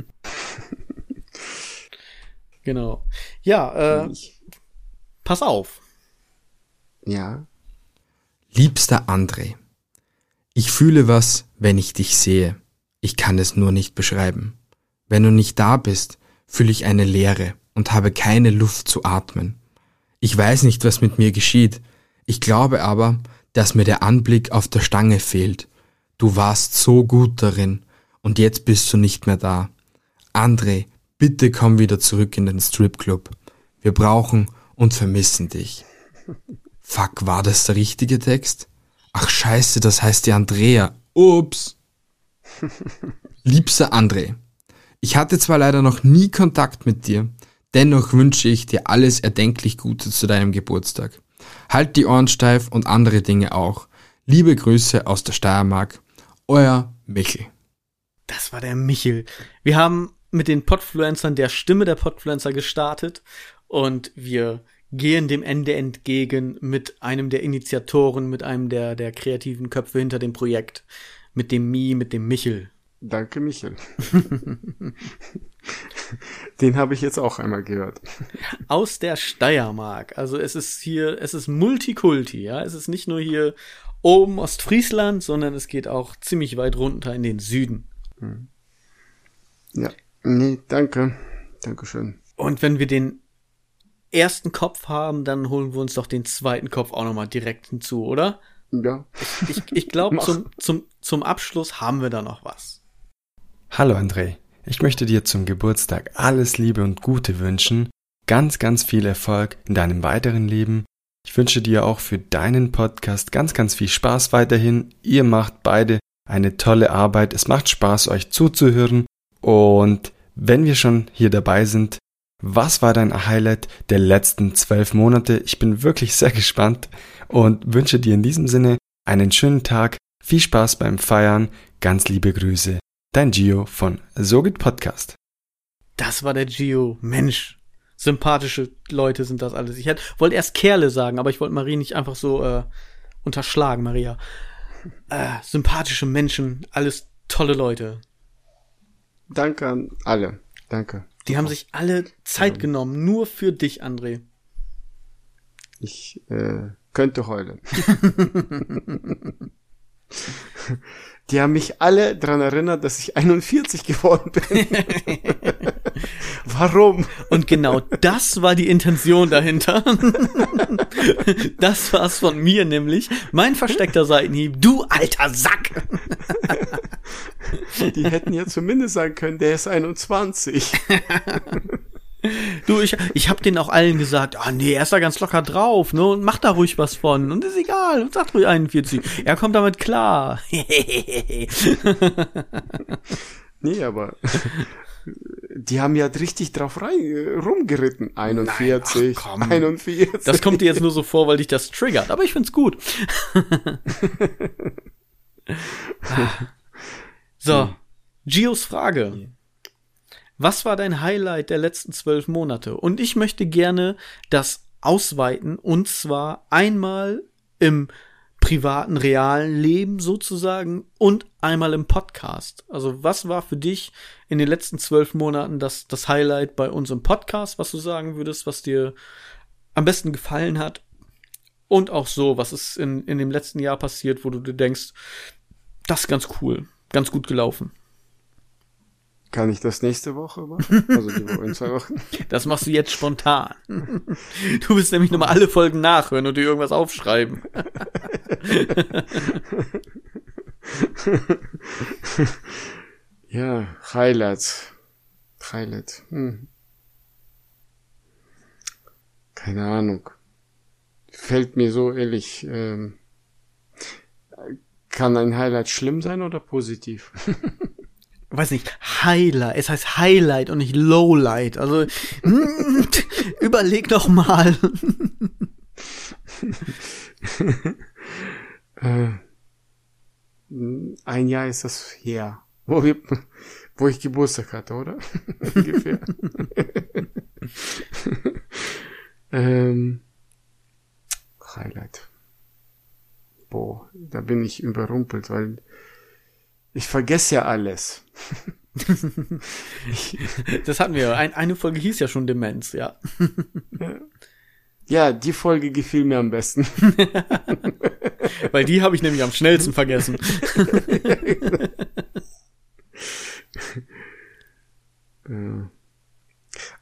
Genau. Ja, äh, Ich, pass auf. ja. Liebster André, ich fühle was, wenn ich dich sehe. Ich kann es nur nicht beschreiben. Wenn du nicht da bist, fühle ich eine Leere und habe keine Luft zu atmen. Ich weiß nicht, was mit mir geschieht. Ich glaube aber, dass mir der Anblick auf der Stange fehlt. Du warst so gut darin und jetzt bist du nicht mehr da. André, bitte komm wieder zurück in den Stripclub. Wir brauchen und vermissen dich. Fuck, war das der richtige Text? Ach scheiße, das heißt die Andrea. Ups. Liebster André, ich hatte zwar leider noch nie Kontakt mit dir, dennoch wünsche ich dir alles erdenklich Gute zu deinem Geburtstag. Halt die Ohren steif und andere Dinge auch. Liebe Grüße aus der Steiermark. Euer Michel. Das war der Michel. Wir haben mit den Podfluencern der Stimme der Podfluencer gestartet und wir gehen dem Ende entgegen mit einem der Initiatoren, mit einem der, der kreativen Köpfe hinter dem Projekt, mit dem Mi, mit dem Michel. Danke, Michael. (laughs) Den habe ich jetzt auch einmal gehört. Aus der Steiermark. Also es ist hier, es ist Multikulti, ja. Es ist nicht nur hier oben Ostfriesland, sondern es geht auch ziemlich weit runter in den Süden. Ja. Nee, danke. Dankeschön. Und wenn wir den ersten Kopf haben, dann holen wir uns doch den zweiten Kopf auch nochmal direkt hinzu, oder? Ja. Ich, ich glaube, Mach. zum, zum, zum Abschluss haben wir da noch was. Hallo André, ich möchte dir zum Geburtstag alles Liebe und Gute wünschen, ganz, ganz viel Erfolg in deinem weiteren Leben. Ich wünsche dir auch für deinen Podcast ganz, ganz viel Spaß weiterhin. Ihr macht beide eine tolle Arbeit. Es macht Spaß, euch zuzuhören. Und wenn wir schon hier dabei sind, was war dein Highlight der letzten zwölf Monate? Ich bin wirklich sehr gespannt und wünsche dir in diesem Sinne einen schönen Tag, viel Spaß beim Feiern, ganz liebe Grüße. Dein Gio von Sogit Podcast. Das war der Gio. Mensch, sympathische Leute sind das alles. Ich hätte, wollte erst Kerle sagen, aber ich wollte Marie nicht einfach so äh, unterschlagen, Maria. Äh, sympathische Menschen, alles tolle Leute. Danke an alle. Danke. Die haben sich alle Zeit genommen, nur für dich, André. Ich äh, könnte heulen. Die haben mich alle dran erinnert, dass ich 41 geworden bin. (laughs) Warum? Und genau das war die Intention dahinter. das war's von mir nämlich. Mein versteckter Seitenhieb. Du alter Sack! Die hätten ja zumindest sagen können, der ist 21. (laughs) Du, ich, ich hab denen auch allen gesagt, ah nee, er ist da ganz locker drauf, ne, und macht da ruhig was von. Und ist egal, und sagt ruhig 41. Er kommt damit klar. (laughs) Nee, aber die haben ja richtig drauf rein, äh, rumgeritten. 41, ach komm. 41. Das kommt dir jetzt nur so vor, weil dich das triggert, aber ich find's gut. (laughs) so, Gios Frage. Was war dein Highlight der letzten zwölf Monate? Und ich möchte gerne das ausweiten und zwar einmal im privaten, realen Leben sozusagen und einmal im Podcast. Also was war für dich in den letzten zwölf Monaten das, das Highlight bei uns im Podcast, was du sagen würdest, was dir am besten gefallen hat? Und auch so, was ist in, in dem letzten Jahr passiert, wo du dir denkst, das ist ganz cool, ganz gut gelaufen. Kann ich das nächste Woche machen? (laughs) Also die Woche in zwei Wochen. Das machst du jetzt spontan. Du wirst nämlich nochmal alle Folgen nachhören und dir irgendwas aufschreiben. (laughs) ja, Highlights. Highlight. Hm. Keine Ahnung. Fällt mir so ehrlich. Ähm, kann ein Highlight schlimm sein oder positiv? (laughs) weiß nicht, Highlight. Es heißt Highlight und nicht Lowlight. Also (laughs) überleg doch mal. (laughs) äh, ein Jahr ist das her, wo, wir, wo ich Geburtstag hatte, oder? (laughs) Ungefähr. ähm, Highlight. Boah, da bin ich überrumpelt, weil ich vergesse ja alles. (laughs) das hatten wir. Ein, eine Folge hieß ja schon Demenz, ja. Ja, die Folge gefiel mir am besten. (laughs) Weil die habe ich nämlich am schnellsten vergessen. (laughs)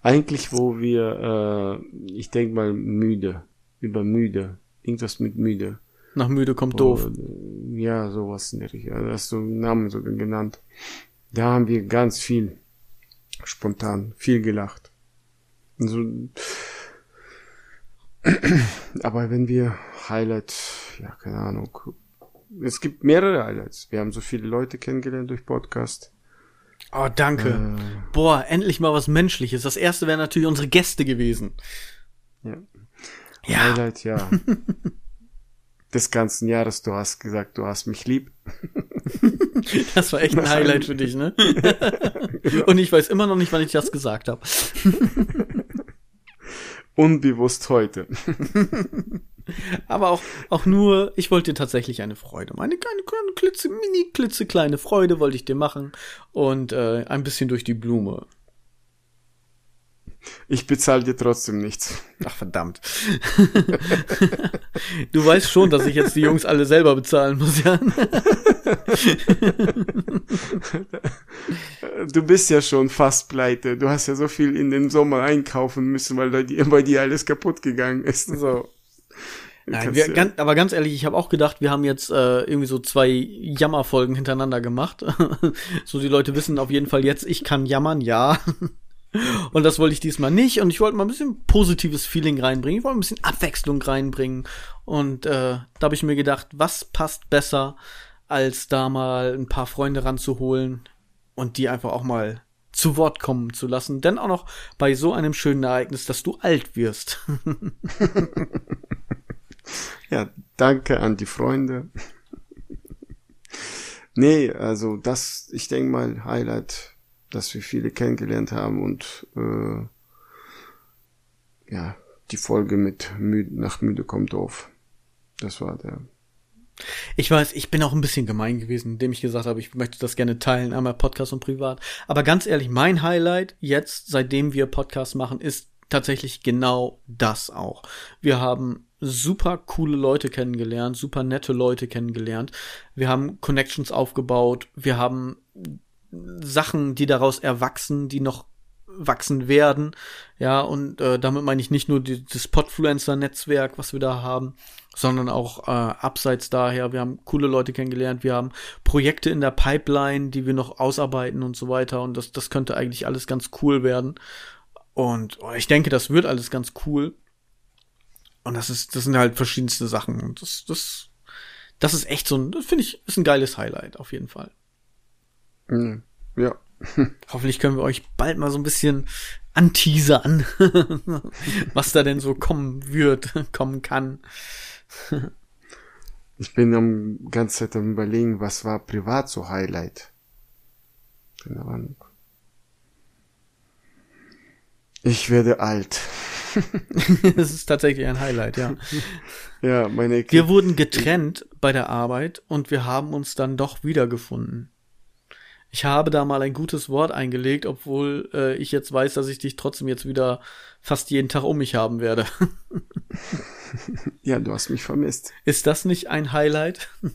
eigentlich, wo wir, äh, ich denke mal, müde, über müde, irgendwas mit müde. Nach müde kommt oh, doof. Ja, sowas in der Richtung. Also hast du einen Namen sogar genannt. Da haben wir ganz viel spontan, viel gelacht. Also, (clears throat) aber wenn wir Highlight, ja, keine Ahnung. Es gibt mehrere Highlights. Wir haben so viele Leute kennengelernt durch Podcast. Oh, danke. Äh, Boah, endlich mal was Menschliches. Das erste wären natürlich unsere Gäste gewesen. Ja. ja. Highlight, ja. (laughs) des ganzen Jahres. Du hast gesagt, du hast mich lieb. (laughs) Das war echt ein Highlight für dich, ne? (laughs) Und ich weiß immer noch nicht, wann ich das gesagt habe. (laughs) Unbewusst heute. Aber auch, auch nur, ich wollte dir tatsächlich eine Freude. Eine kleine, kleine klitze, mini, klitzekleine Freude wollte ich dir machen. Und äh, ein bisschen durch die Blume. Ich bezahle dir trotzdem nichts. Ach verdammt. (laughs) du weißt schon, dass ich jetzt die Jungs alle selber bezahlen muss, ja? du bist ja schon fast pleite. Du hast ja so viel in den Sommer einkaufen müssen, weil bei dir alles kaputt gegangen ist. So. Nein, wir, ganz, aber ganz ehrlich, ich habe auch gedacht, wir haben jetzt äh, irgendwie so zwei Jammerfolgen hintereinander gemacht. (laughs) so die Leute wissen auf jeden Fall jetzt, ich kann jammern, ja. Und das wollte ich diesmal nicht. Und ich wollte mal ein bisschen positives Feeling reinbringen. Ich wollte ein bisschen Abwechslung reinbringen. Und äh, da habe ich mir gedacht, was passt besser, als da mal ein paar Freunde ranzuholen und die einfach auch mal zu Wort kommen zu lassen. Denn auch noch bei so einem schönen Ereignis, dass du alt wirst. (laughs) ja, danke an die Freunde. (laughs) nee, also das, ich denke mal, Highlight dass wir viele kennengelernt haben und äh, ja, die Folge mit Müde, nach Müde kommt auf. Das war der. Ich weiß, ich bin auch ein bisschen gemein gewesen, indem ich gesagt habe, ich möchte das gerne teilen, einmal Podcast und privat. Aber ganz ehrlich, mein Highlight jetzt, seitdem wir Podcast machen, ist tatsächlich genau das auch. Wir haben super coole Leute kennengelernt, super nette Leute kennengelernt. Wir haben Connections aufgebaut. Wir haben Sachen, die daraus erwachsen, die noch wachsen werden. Ja, und äh, damit meine ich nicht nur die, das Podfluencer-Netzwerk, was wir da haben, sondern auch äh, abseits daher. Wir haben coole Leute kennengelernt, wir haben Projekte in der Pipeline, die wir noch ausarbeiten und so weiter. Und das, das könnte eigentlich alles ganz cool werden. Und oh, ich denke, das wird alles ganz cool. Und das ist, das sind halt verschiedenste Sachen. Und das, das, das ist echt so ein, finde ich, ist ein geiles Highlight, auf jeden Fall. Mhm. Ja, (laughs) Hoffentlich können wir euch bald mal so ein bisschen anteasern, (laughs) was da denn so kommen wird, (laughs) kommen kann. Ich bin am ganze Zeit am überlegen, was war privat so Highlight. Keine Ahnung. Ich werde alt. das ist tatsächlich ein Highlight, ja. Ja, meine Wir wurden getrennt bei der Arbeit und wir haben uns dann doch wiedergefunden. Ich habe da mal ein gutes Wort eingelegt, obwohl äh, ich jetzt weiß, dass ich dich trotzdem jetzt wieder fast jeden Tag um mich haben werde. (laughs) ja, du hast mich vermisst. Ist das nicht ein Highlight? (laughs)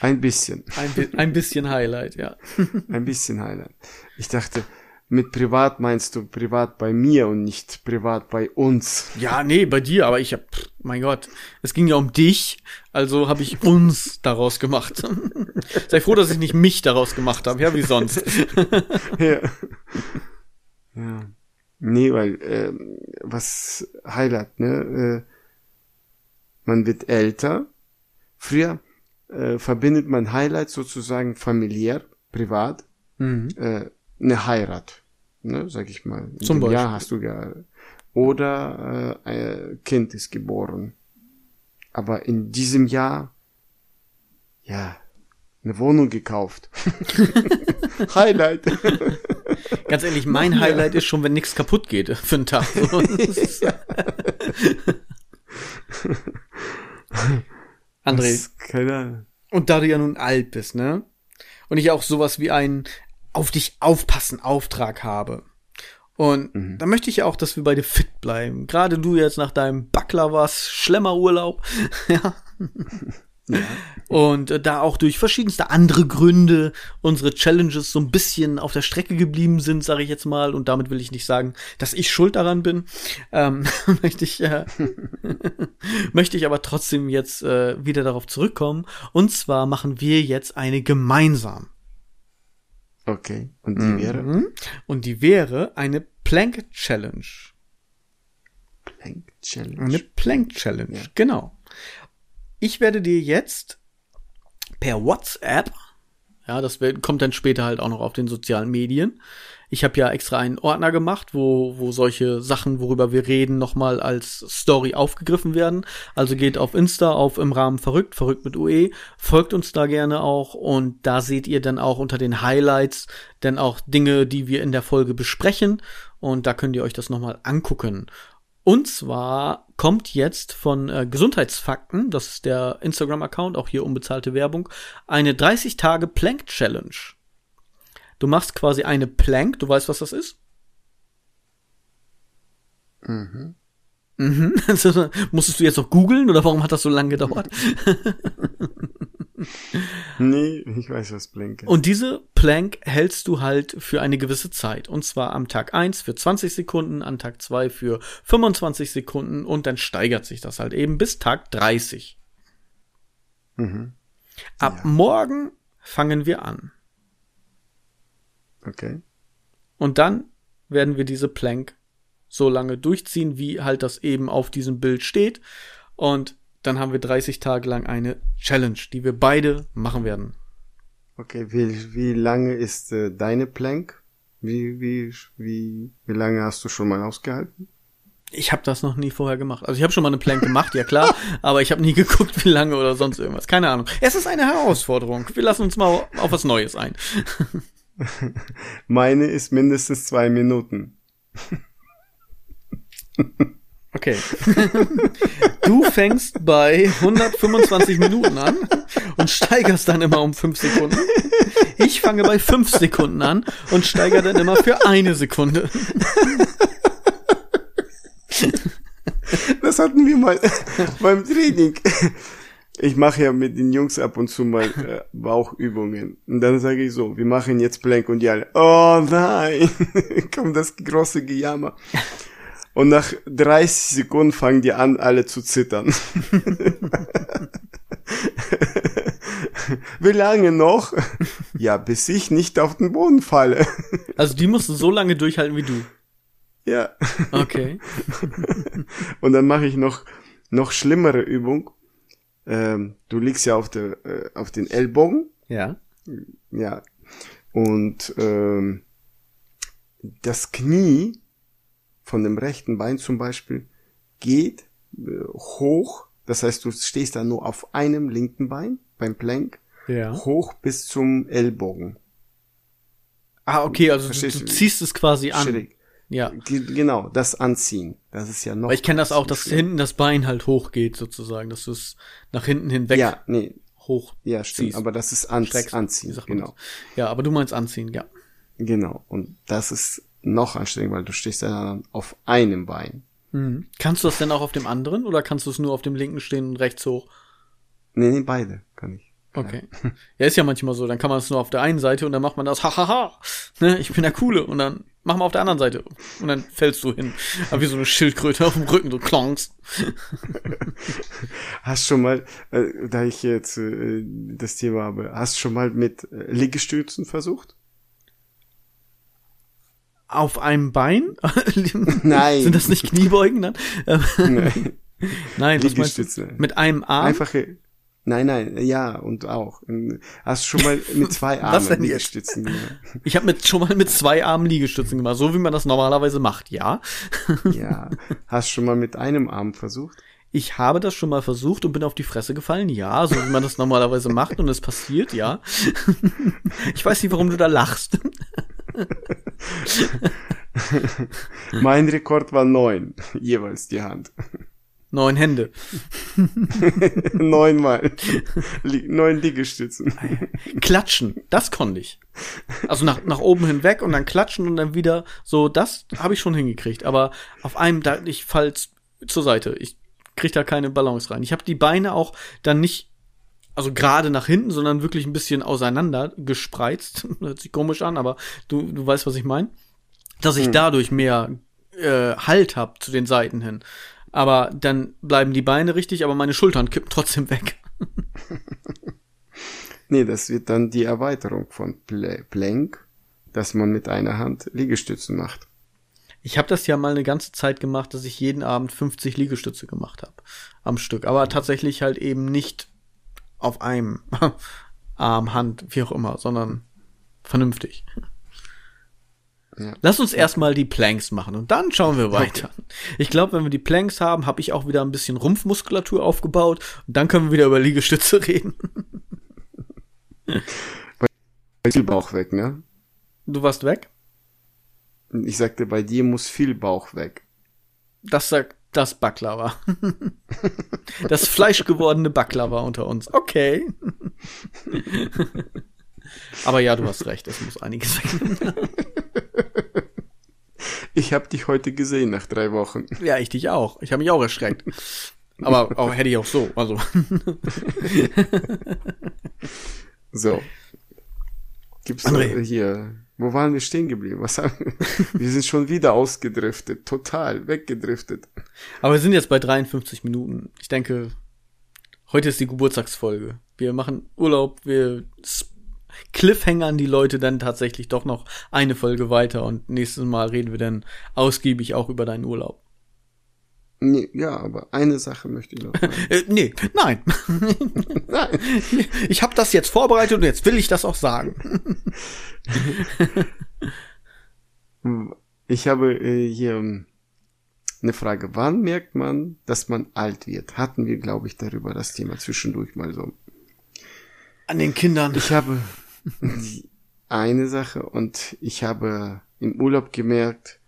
ein bisschen. Ein, bi ein bisschen Highlight, ja. (laughs) ein bisschen Highlight. Ich dachte, mit privat meinst du privat bei mir und nicht privat bei uns. Ja, nee, bei dir, aber ich hab, mein Gott, es ging ja um dich, also habe ich uns daraus gemacht. (laughs) Sei froh, dass ich nicht mich daraus gemacht habe, ja, wie sonst. (laughs) ja. ja. Nee, weil, äh, was Highlight, ne? Äh, man wird älter. Früher äh, verbindet man Highlight sozusagen familiär, privat. Mhm. Äh, eine Heirat, ne, sag ich mal. In Zum Beispiel. Jahr hast du ja oder äh, ein Kind ist geboren. Aber in diesem Jahr, ja, eine Wohnung gekauft. (laughs) Highlight. Ganz ehrlich, mein ja. Highlight ist schon, wenn nichts kaputt geht für einen Tag. (laughs) André. Keine Ahnung. Und da du ja nun alt bist, ne? Und ich auch sowas wie ein auf dich aufpassen Auftrag habe. Und mhm. da möchte ich ja auch, dass wir beide fit bleiben. Gerade du jetzt nach deinem Backlavas Schlemmerurlaub. (laughs) ja. ja. Und äh, da auch durch verschiedenste andere Gründe unsere Challenges so ein bisschen auf der Strecke geblieben sind, sage ich jetzt mal. Und damit will ich nicht sagen, dass ich schuld daran bin. Ähm, (laughs) möchte ich äh, (laughs) möchte ich aber trotzdem jetzt äh, wieder darauf zurückkommen. Und zwar machen wir jetzt eine gemeinsam. Okay. Und die wäre? Mhm. Und die wäre eine Plank Challenge. Plank Challenge. Eine Plank Challenge, ja. genau. Ich werde dir jetzt per WhatsApp, ja, das kommt dann später halt auch noch auf den sozialen Medien. Ich habe ja extra einen Ordner gemacht, wo, wo solche Sachen, worüber wir reden, nochmal als Story aufgegriffen werden. Also geht auf Insta auf im Rahmen verrückt, verrückt mit UE, folgt uns da gerne auch und da seht ihr dann auch unter den Highlights dann auch Dinge, die wir in der Folge besprechen und da könnt ihr euch das nochmal angucken. Und zwar kommt jetzt von äh, Gesundheitsfakten, das ist der Instagram-Account, auch hier unbezahlte Werbung, eine 30 Tage Plank Challenge. Du machst quasi eine Plank, du weißt, was das ist? Mhm. Mhm. (laughs) Also, musstest du jetzt noch googeln oder warum hat das so lange gedauert? (laughs) nee, ich weiß, was Plank ist. Und diese Plank hältst du halt für eine gewisse Zeit. Und zwar am Tag 1 für 20 Sekunden, an Tag 2 für 25 Sekunden und dann steigert sich das halt eben bis Tag 30. Mhm. Ab ja. morgen fangen wir an. Okay. Und dann werden wir diese Plank so lange durchziehen, wie halt das eben auf diesem Bild steht. Und dann haben wir 30 Tage lang eine Challenge, die wir beide machen werden. Okay, wie, wie lange ist äh, deine Plank? Wie, wie, wie, wie lange hast du schon mal ausgehalten? Ich habe das noch nie vorher gemacht. Also ich habe schon mal eine Plank gemacht, ja klar, (laughs) aber ich habe nie geguckt, wie lange oder sonst irgendwas. Keine Ahnung. Es ist eine Herausforderung. Wir lassen uns mal auf was Neues ein. (laughs) (laughs) Meine ist mindestens zwei Minuten. Okay. Du fängst bei 125 Minuten an und steigerst dann immer um 5 Sekunden. Ich fange bei 5 Sekunden an und steigere dann immer für eine Sekunde. Das hatten wir mal beim Training ich mache ja mit den Jungs ab und zu mal (laughs) äh, Bauchübungen. Und dann sage ich so, wir machen jetzt Plank und die alle, oh nein, (laughs) kommt das große Gejammer. Und nach 30 Sekunden fangen die an, alle zu zittern. (laughs) Wie lange noch? Ja, bis ich nicht auf den Boden falle. Also die mussten so lange durchhalten wie du. Ja. Okay. Und dann mache ich noch, noch schlimmere Übung ähm, du liegst ja auf, der, äh, auf den Ellbogen. Ja. Ja. Und ähm, das Knie von dem rechten Bein zum Beispiel geht äh, hoch. Das heißt, du stehst da nur auf einem linken Bein beim Plank Ja. hoch bis zum Ellbogen. Ah, okay, also du, du? ziehst es quasi an. Schräg. Ja. Ge- Genau, das Anziehen. Das ist ja noch. Weil ich kenne das auch, dass hinten das Bein halt hochgeht, sozusagen, dass du es nach hinten hinweg Ja, nee, hoch ja, stimmt. ziehst. Aber das ist an, streckst. Anziehen. Genau. Ja, aber du meinst anziehen, ja. Genau. Und das ist noch anstrengend, weil du stehst dann auf einem Bein. Mhm. Kannst du das denn auch auf dem anderen oder kannst du es nur auf dem linken stehen und rechts hoch? Nee, nee, beide kann ich. Okay. (laughs) Ja, ist ja manchmal so. Dann kann man es nur auf der einen Seite und dann macht man das, hahaha, ne, ich bin der Coole. Und dann machen wir auf der anderen Seite. Und dann fällst du hin. Aber wie so eine Schildkröte auf dem Rücken, so klonks. (laughs) Hast schon mal, äh, da ich jetzt äh, das Thema habe, hast schon mal mit äh, Liegestützen versucht? Auf einem Bein? (laughs) Nein. Sind das nicht Kniebeugen dann? (laughs) Nein. Nein? Liegestütze. Mit einem Arm? Einfache. Nein, nein, ja, und auch. Hast du schon mal mit zwei (laughs) Armen? Liegestützen gemacht? (laughs) Ich habe mit schon mal mit zwei Armen Liegestützen gemacht, so wie man das normalerweise macht, ja. (laughs) Ja. Hast du schon mal mit einem Arm versucht? Ich habe das schon mal versucht und bin auf die Fresse gefallen, ja, so wie man das normalerweise macht und es passiert, ja. Ich weiß nicht, warum du da lachst. Mein Rekord war neun, jeweils die Hand. Neun Hände. (laughs) Neunmal. Neun Liegestützen. Klatschen, das konnte ich. Also nach, nach oben hinweg und dann klatschen und dann wieder so, das habe ich schon hingekriegt. Aber auf einem, da, ich fall zur Seite. Ich krieg da keine Balance rein. Ich habe die Beine auch dann nicht, also gerade nach hinten, sondern wirklich ein bisschen auseinander gespreizt. (laughs) Hört sich komisch an, aber du, du weißt, was ich meine. Dass ich dadurch mehr äh, Halt hab zu den Seiten hin. Aber dann bleiben die Beine richtig, aber meine Schultern kippen trotzdem weg. (laughs) Nee, das wird dann die Erweiterung von Pl Plank, dass man mit einer Hand Liegestützen macht. Ich habe das ja mal eine ganze Zeit gemacht, dass ich jeden Abend 50 Liegestütze gemacht habe am Stück, aber tatsächlich halt eben nicht auf einem (laughs) Arm, Hand, wie auch immer, sondern vernünftig. Ja. Lass uns erstmal die Planks machen und dann schauen wir (laughs) weiter. Ich glaube, wenn wir die Planks haben, habe ich auch wieder ein bisschen Rumpfmuskulatur aufgebaut und dann können wir wieder über Liegestütze (laughs) reden. Viel Bauch weg, ne? Du warst weg? Ich sagte, bei dir muss viel Bauch weg. Das sagt das Baklava. (laughs) Das fleischgewordene Baklava unter uns. Okay. Aber ja, du hast recht, es muss einiges sein. (laughs) Ich habe dich heute gesehen nach drei Wochen. Ja, ich dich auch. Ich habe mich auch erschreckt. Aber (laughs) auch, hätte ich auch so. Also. (laughs) So. Gibt's André. noch hier. Wo waren wir stehen geblieben? Was haben wir? wir sind schon wieder ausgedriftet. Total weggedriftet. Aber wir sind jetzt bei 53 Minuten. Ich denke, heute ist die Geburtstagsfolge. Wir machen Urlaub, wir cliffhangern die Leute dann tatsächlich doch noch eine Folge weiter und nächstes Mal reden wir dann ausgiebig auch über deinen Urlaub. Nee, ja, aber eine Sache möchte ich noch. (laughs) Äh, nee, nein. (laughs) Nein. (laughs) Ich habe das jetzt vorbereitet und jetzt will ich das auch sagen. Ich habe äh, hier ähm, eine Frage. Wann merkt man, dass man alt wird? Hatten wir, glaube ich, darüber das Thema zwischendurch mal so. An den Kindern. Ich habe (laughs) eine Sache und ich habe im Urlaub gemerkt,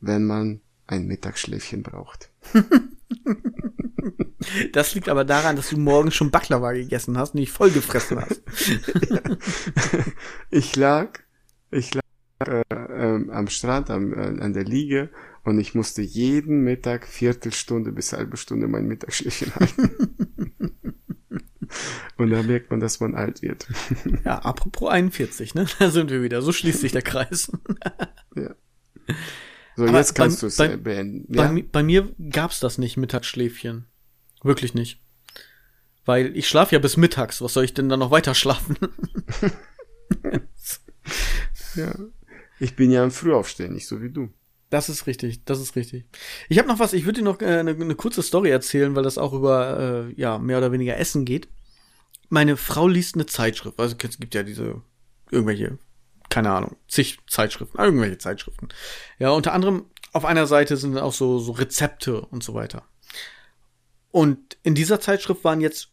wenn man ein Mittagsschläfchen braucht. (laughs) Das liegt aber daran, dass du morgen schon Baklava gegessen hast und dich voll gefressen hast. (laughs) Ich lag, ich lag äh, ähm, am Strand, am, äh, an der Liege und ich musste jeden Mittag Viertelstunde bis halbe Stunde mein Mittagsschläfchen halten. Und da merkt man, dass man alt wird. (laughs) Ja, apropos 41, ne? Da sind wir wieder. So schließt sich der Kreis. ja. (laughs) So, Aber jetzt kannst bei- du es bei- äh, beenden. Bei, Ja? mi- bei mir gab's das nicht, Mittagsschläfchen. Wirklich nicht. Weil ich schlafe ja bis mittags. Was soll ich denn dann noch weiter schlafen? (laughs) ja. Ich bin ja ein Frühaufsteher, nicht so wie du. Das ist richtig, das ist richtig. Ich habe noch was, ich würde dir noch äh, eine, eine kurze Story erzählen, weil das auch über äh, ja mehr oder weniger Essen geht. Meine Frau liest eine Zeitschrift, also es gibt ja diese irgendwelche keine Ahnung, zig Zeitschriften, irgendwelche Zeitschriften. Ja, unter anderem auf einer Seite sind auch so, so Rezepte und so weiter. Und in dieser Zeitschrift waren jetzt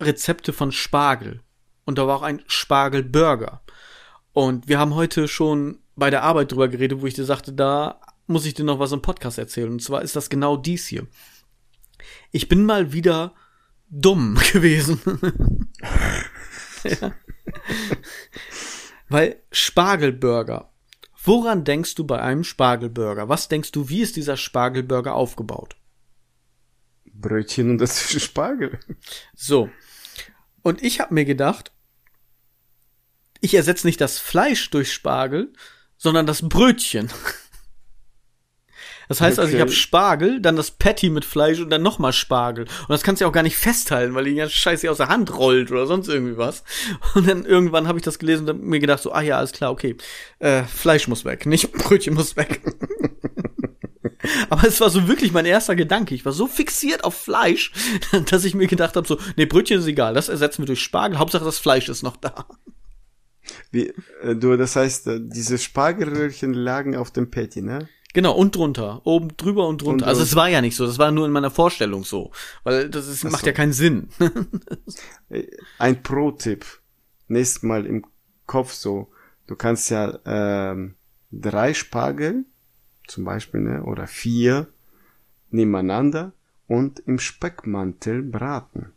Rezepte von Spargel. Und da war auch ein Spargelburger. Und wir haben heute schon bei der Arbeit drüber geredet, wo ich dir sagte, da muss ich dir noch was im Podcast erzählen. Und zwar ist das genau dies hier. Ich bin mal wieder dumm (laughs) gewesen. ja. Weil Spargelburger. Woran denkst du bei einem Spargelburger? Was denkst du, wie ist dieser Spargelburger aufgebaut? Brötchen und das ist (laughs) Spargel. So. Und ich habe mir gedacht, ich ersetze nicht das Fleisch durch Spargel, sondern das Brötchen. (laughs) Das heißt okay. also, ich habe Spargel, dann das Patty mit Fleisch und dann nochmal Spargel. Und das kannst du ja auch gar nicht festhalten, weil die ganze Scheiße aus der Hand rollt oder sonst irgendwie was. Und dann irgendwann habe ich das gelesen und mir gedacht so, ah ja, alles klar, okay. Äh, Fleisch muss weg, nicht (laughs) Brötchen muss weg. (laughs) Aber es war so wirklich mein erster Gedanke. Ich war so fixiert auf Fleisch, (laughs) dass ich mir gedacht habe, so, nee, Brötchen ist egal, das ersetzen wir durch Spargel, Hauptsache das Fleisch ist noch da. Wie, äh, du, das heißt, äh, diese Spargelröhrchen lagen auf dem Patty, ne? Genau, und drunter. Oben drüber und drunter. Und also es war ja nicht so, das war nur in meiner Vorstellung so. Weil das ist, macht so. ja keinen Sinn. Ein Pro-Tipp. Nächstes Mal im Kopf so. Du kannst ja ähm, drei Spargel, zum Beispiel, ne, oder vier nebeneinander und im Speckmantel braten.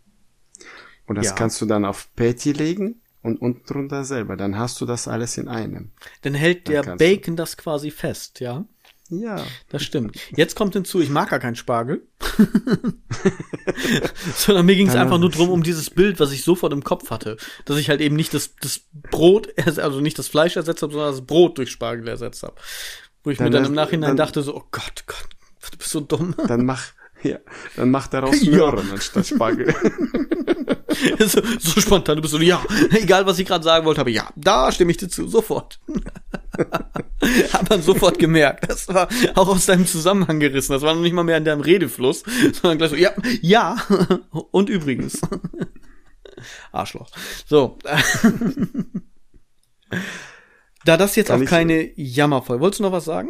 Und das ja. kannst du dann auf Patty legen und unten drunter selber. Dann hast du das alles in einem. Dann hält dann der Bacon du. das quasi fest, ja? Ja. Das stimmt. Jetzt kommt hinzu, ich mag gar keinen Spargel. (laughs) Sondern mir ging es einfach nur drum um dieses Bild, was ich sofort im Kopf hatte. Dass ich halt eben nicht das, das Brot, (laughs) also nicht das Fleisch ersetzt habe, sondern das Brot durch Spargel ersetzt habe. Wo ich dann mir dann im Nachhinein dann, dachte so, oh Gott, Gott, du bist so dumm. (laughs) Dann mach, ja, dann mach daraus Möhren anstatt Spargel. so, so spontan, du bist so, ja, egal was ich gerade sagen wollte, aber ja, da stimme ich dir zu, sofort. Hat man sofort gemerkt. Das war auch aus deinem Zusammenhang gerissen. Das war noch nicht mal mehr in deinem Redefluss, sondern gleich so, ja, ja, und übrigens. Arschloch. So. da das jetzt Kann auch keine Jammervoll. Wolltest du noch was sagen?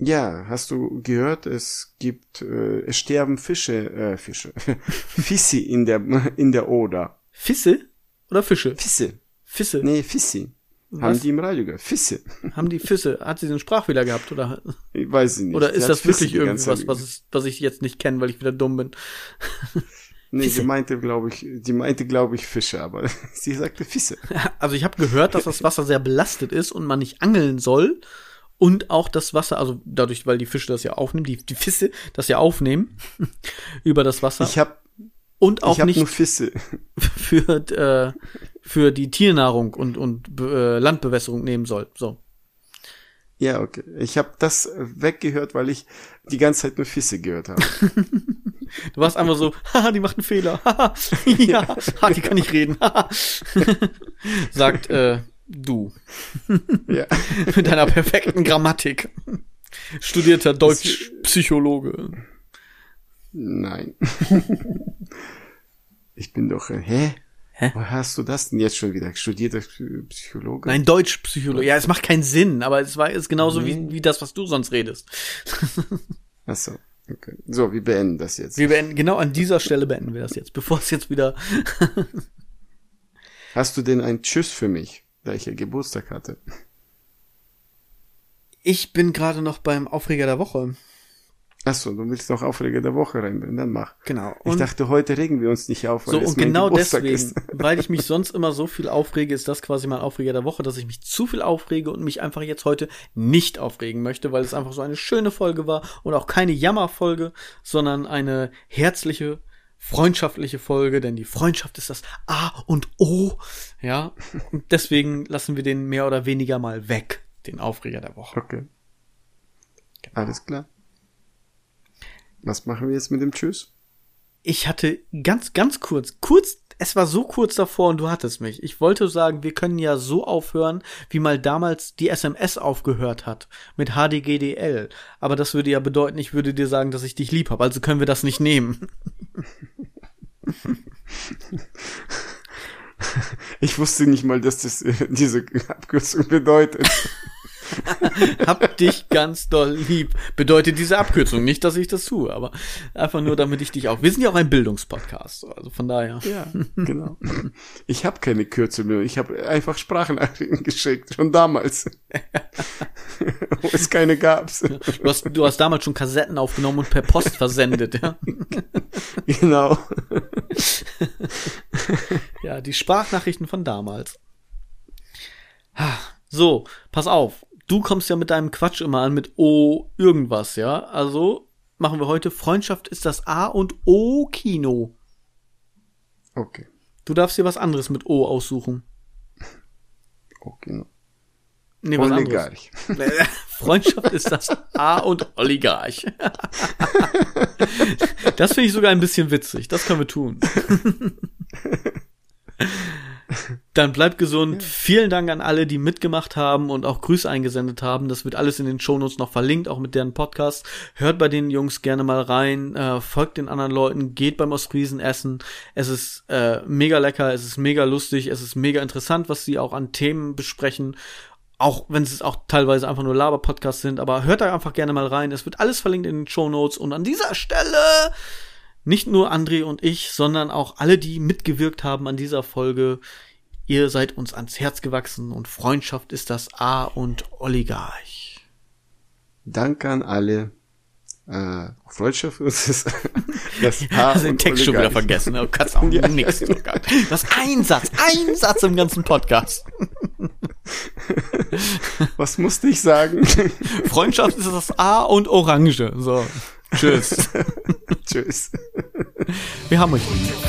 Ja, hast du gehört, es gibt, äh, es sterben Fische, äh, Fische, (laughs) Fissi in der, in der Oder. Fisse? Oder Fische? Fisse. Fisse? Nee, Fissi. Was? Haben die im Radio gehört? Fisse. (laughs) Haben die Fisse? Hat sie einen Sprachfehler gehabt, oder? Ich weiß nicht. Oder ist das wirklich irgendwas, was, was ich jetzt nicht kenne, weil ich wieder dumm bin? (laughs) Nee, Fisse. die meinte, glaube ich, die meinte, glaube ich, Fische, aber (laughs) sie sagte Fisse. Also ich habe gehört, dass das Wasser sehr belastet ist und man nicht angeln soll und auch das Wasser, also dadurch, weil die Fische das ja aufnehmen, die, die Fisse das ja aufnehmen über das Wasser. Ich habe und auch nicht (laughs) für äh, für die Tiernahrung und und äh, Landbewässerung nehmen soll. So. Ja, okay. Ich habe das weggehört, weil ich die ganze Zeit nur Fisse gehört habe. (laughs) du warst einfach so, (laughs) haha, die macht einen Fehler. ja, ha, die kann nicht reden. Sagt äh, du. ja. Mit deiner perfekten Grammatik. Studierter Deutschpsychologe. Nein. (laughs) ich bin doch, äh, hä? Hä? Wo hast du das denn jetzt schon wieder? Studierter Psychologe? Nein, Deutschpsychologe. Ja, es macht keinen Sinn, aber es war ist genauso nee. wie, wie das, was du sonst redest. Ach so. Okay. So, wir beenden das jetzt. Wir beenden, genau an dieser Stelle beenden wir das jetzt, bevor es jetzt wieder. (laughs) Hast du denn ein Tschüss für mich? da ich ja Geburtstag hatte. Ich bin gerade noch beim Aufreger der Woche. Achso, du willst noch Aufreger der Woche reinbringen, dann mach. Genau. Ich dachte, heute regen wir uns nicht auf. Weil so, und genau Geburtstag deswegen, ist. (laughs) weil ich mich sonst immer so viel aufrege, ist das quasi mein Aufreger der Woche, dass ich mich zu viel aufrege und mich einfach jetzt heute nicht aufregen möchte, weil es einfach so eine schöne Folge war und auch keine Jammerfolge, sondern eine herzliche, freundschaftliche Folge, denn die Freundschaft ist das A und O. Ja, und deswegen lassen wir den mehr oder weniger mal weg, den Aufreger der Woche. Okay. Genau. Alles klar. Was machen wir jetzt mit dem Tschüss? Ich hatte ganz, ganz kurz, kurz, es war so kurz davor und du hattest mich. Ich wollte sagen, wir können ja so aufhören, wie mal damals die SMS aufgehört hat mit HDGDL. Aber das würde ja bedeuten, ich würde dir sagen, dass ich dich lieb habe. Also können wir das nicht nehmen. (laughs) Ich wusste nicht mal, dass das äh, diese Abkürzung bedeutet. (laughs) (laughs) Hab dich ganz doll lieb. Bedeutet diese Abkürzung. Nicht, dass ich das tue, aber einfach nur, damit ich dich auch. Wir sind ja auch ein Bildungspodcast. Also von daher. Ja, (laughs) genau. Ich habe keine Kürzel mehr. Ich habe einfach Sprachnachrichten geschickt, schon damals. (laughs) Wo es keine gab's. Du hast, du hast damals schon Kassetten aufgenommen und per Post versendet, ja. Genau. Ja, die Sprachnachrichten von damals. Ha, So, pass auf. Du kommst ja mit deinem Quatsch immer an mit O irgendwas, ja? Also machen wir heute Freundschaft ist das A und O Kino. Okay. Du darfst dir was anderes mit O aussuchen. (laughs) Okay. Nee, was anderes. Oligarch. (laughs) Freundschaft ist das A und Oligarch. (laughs) Das finde ich sogar ein bisschen witzig. Das können wir tun. Dann bleibt gesund. Vielen Dank an alle, die mitgemacht haben und auch Grüße eingesendet haben. Das wird alles in den Shownotes noch verlinkt, auch mit deren Podcast. Hört bei den Jungs gerne mal rein, äh, folgt den anderen Leuten, geht beim Ostfriesen essen. Es ist äh, mega lecker, es ist mega lustig, es ist mega interessant, was sie auch an Themen besprechen. Auch wenn es auch teilweise einfach nur Laber-Podcasts sind, aber hört da einfach gerne mal rein. Es wird alles verlinkt in den Shownotes und an dieser Stelle nicht nur André und ich, sondern auch alle, die mitgewirkt haben an dieser Folge. Ihr seid uns ans Herz gewachsen und Freundschaft ist das A und Oligarch. Danke an alle. Äh, Freundschaft (laughs) ist. Das H Hast den Text schon wieder Oligarch. vergessen. (laughs) Du kannst auch Ja. nichts. Das ist ein Satz, ein Satz im ganzen Podcast. Was musste ich sagen? Freundschaft ist das A und Orange. So. Tschüss. (laughs) Tschüss. Wir haben euch lieb.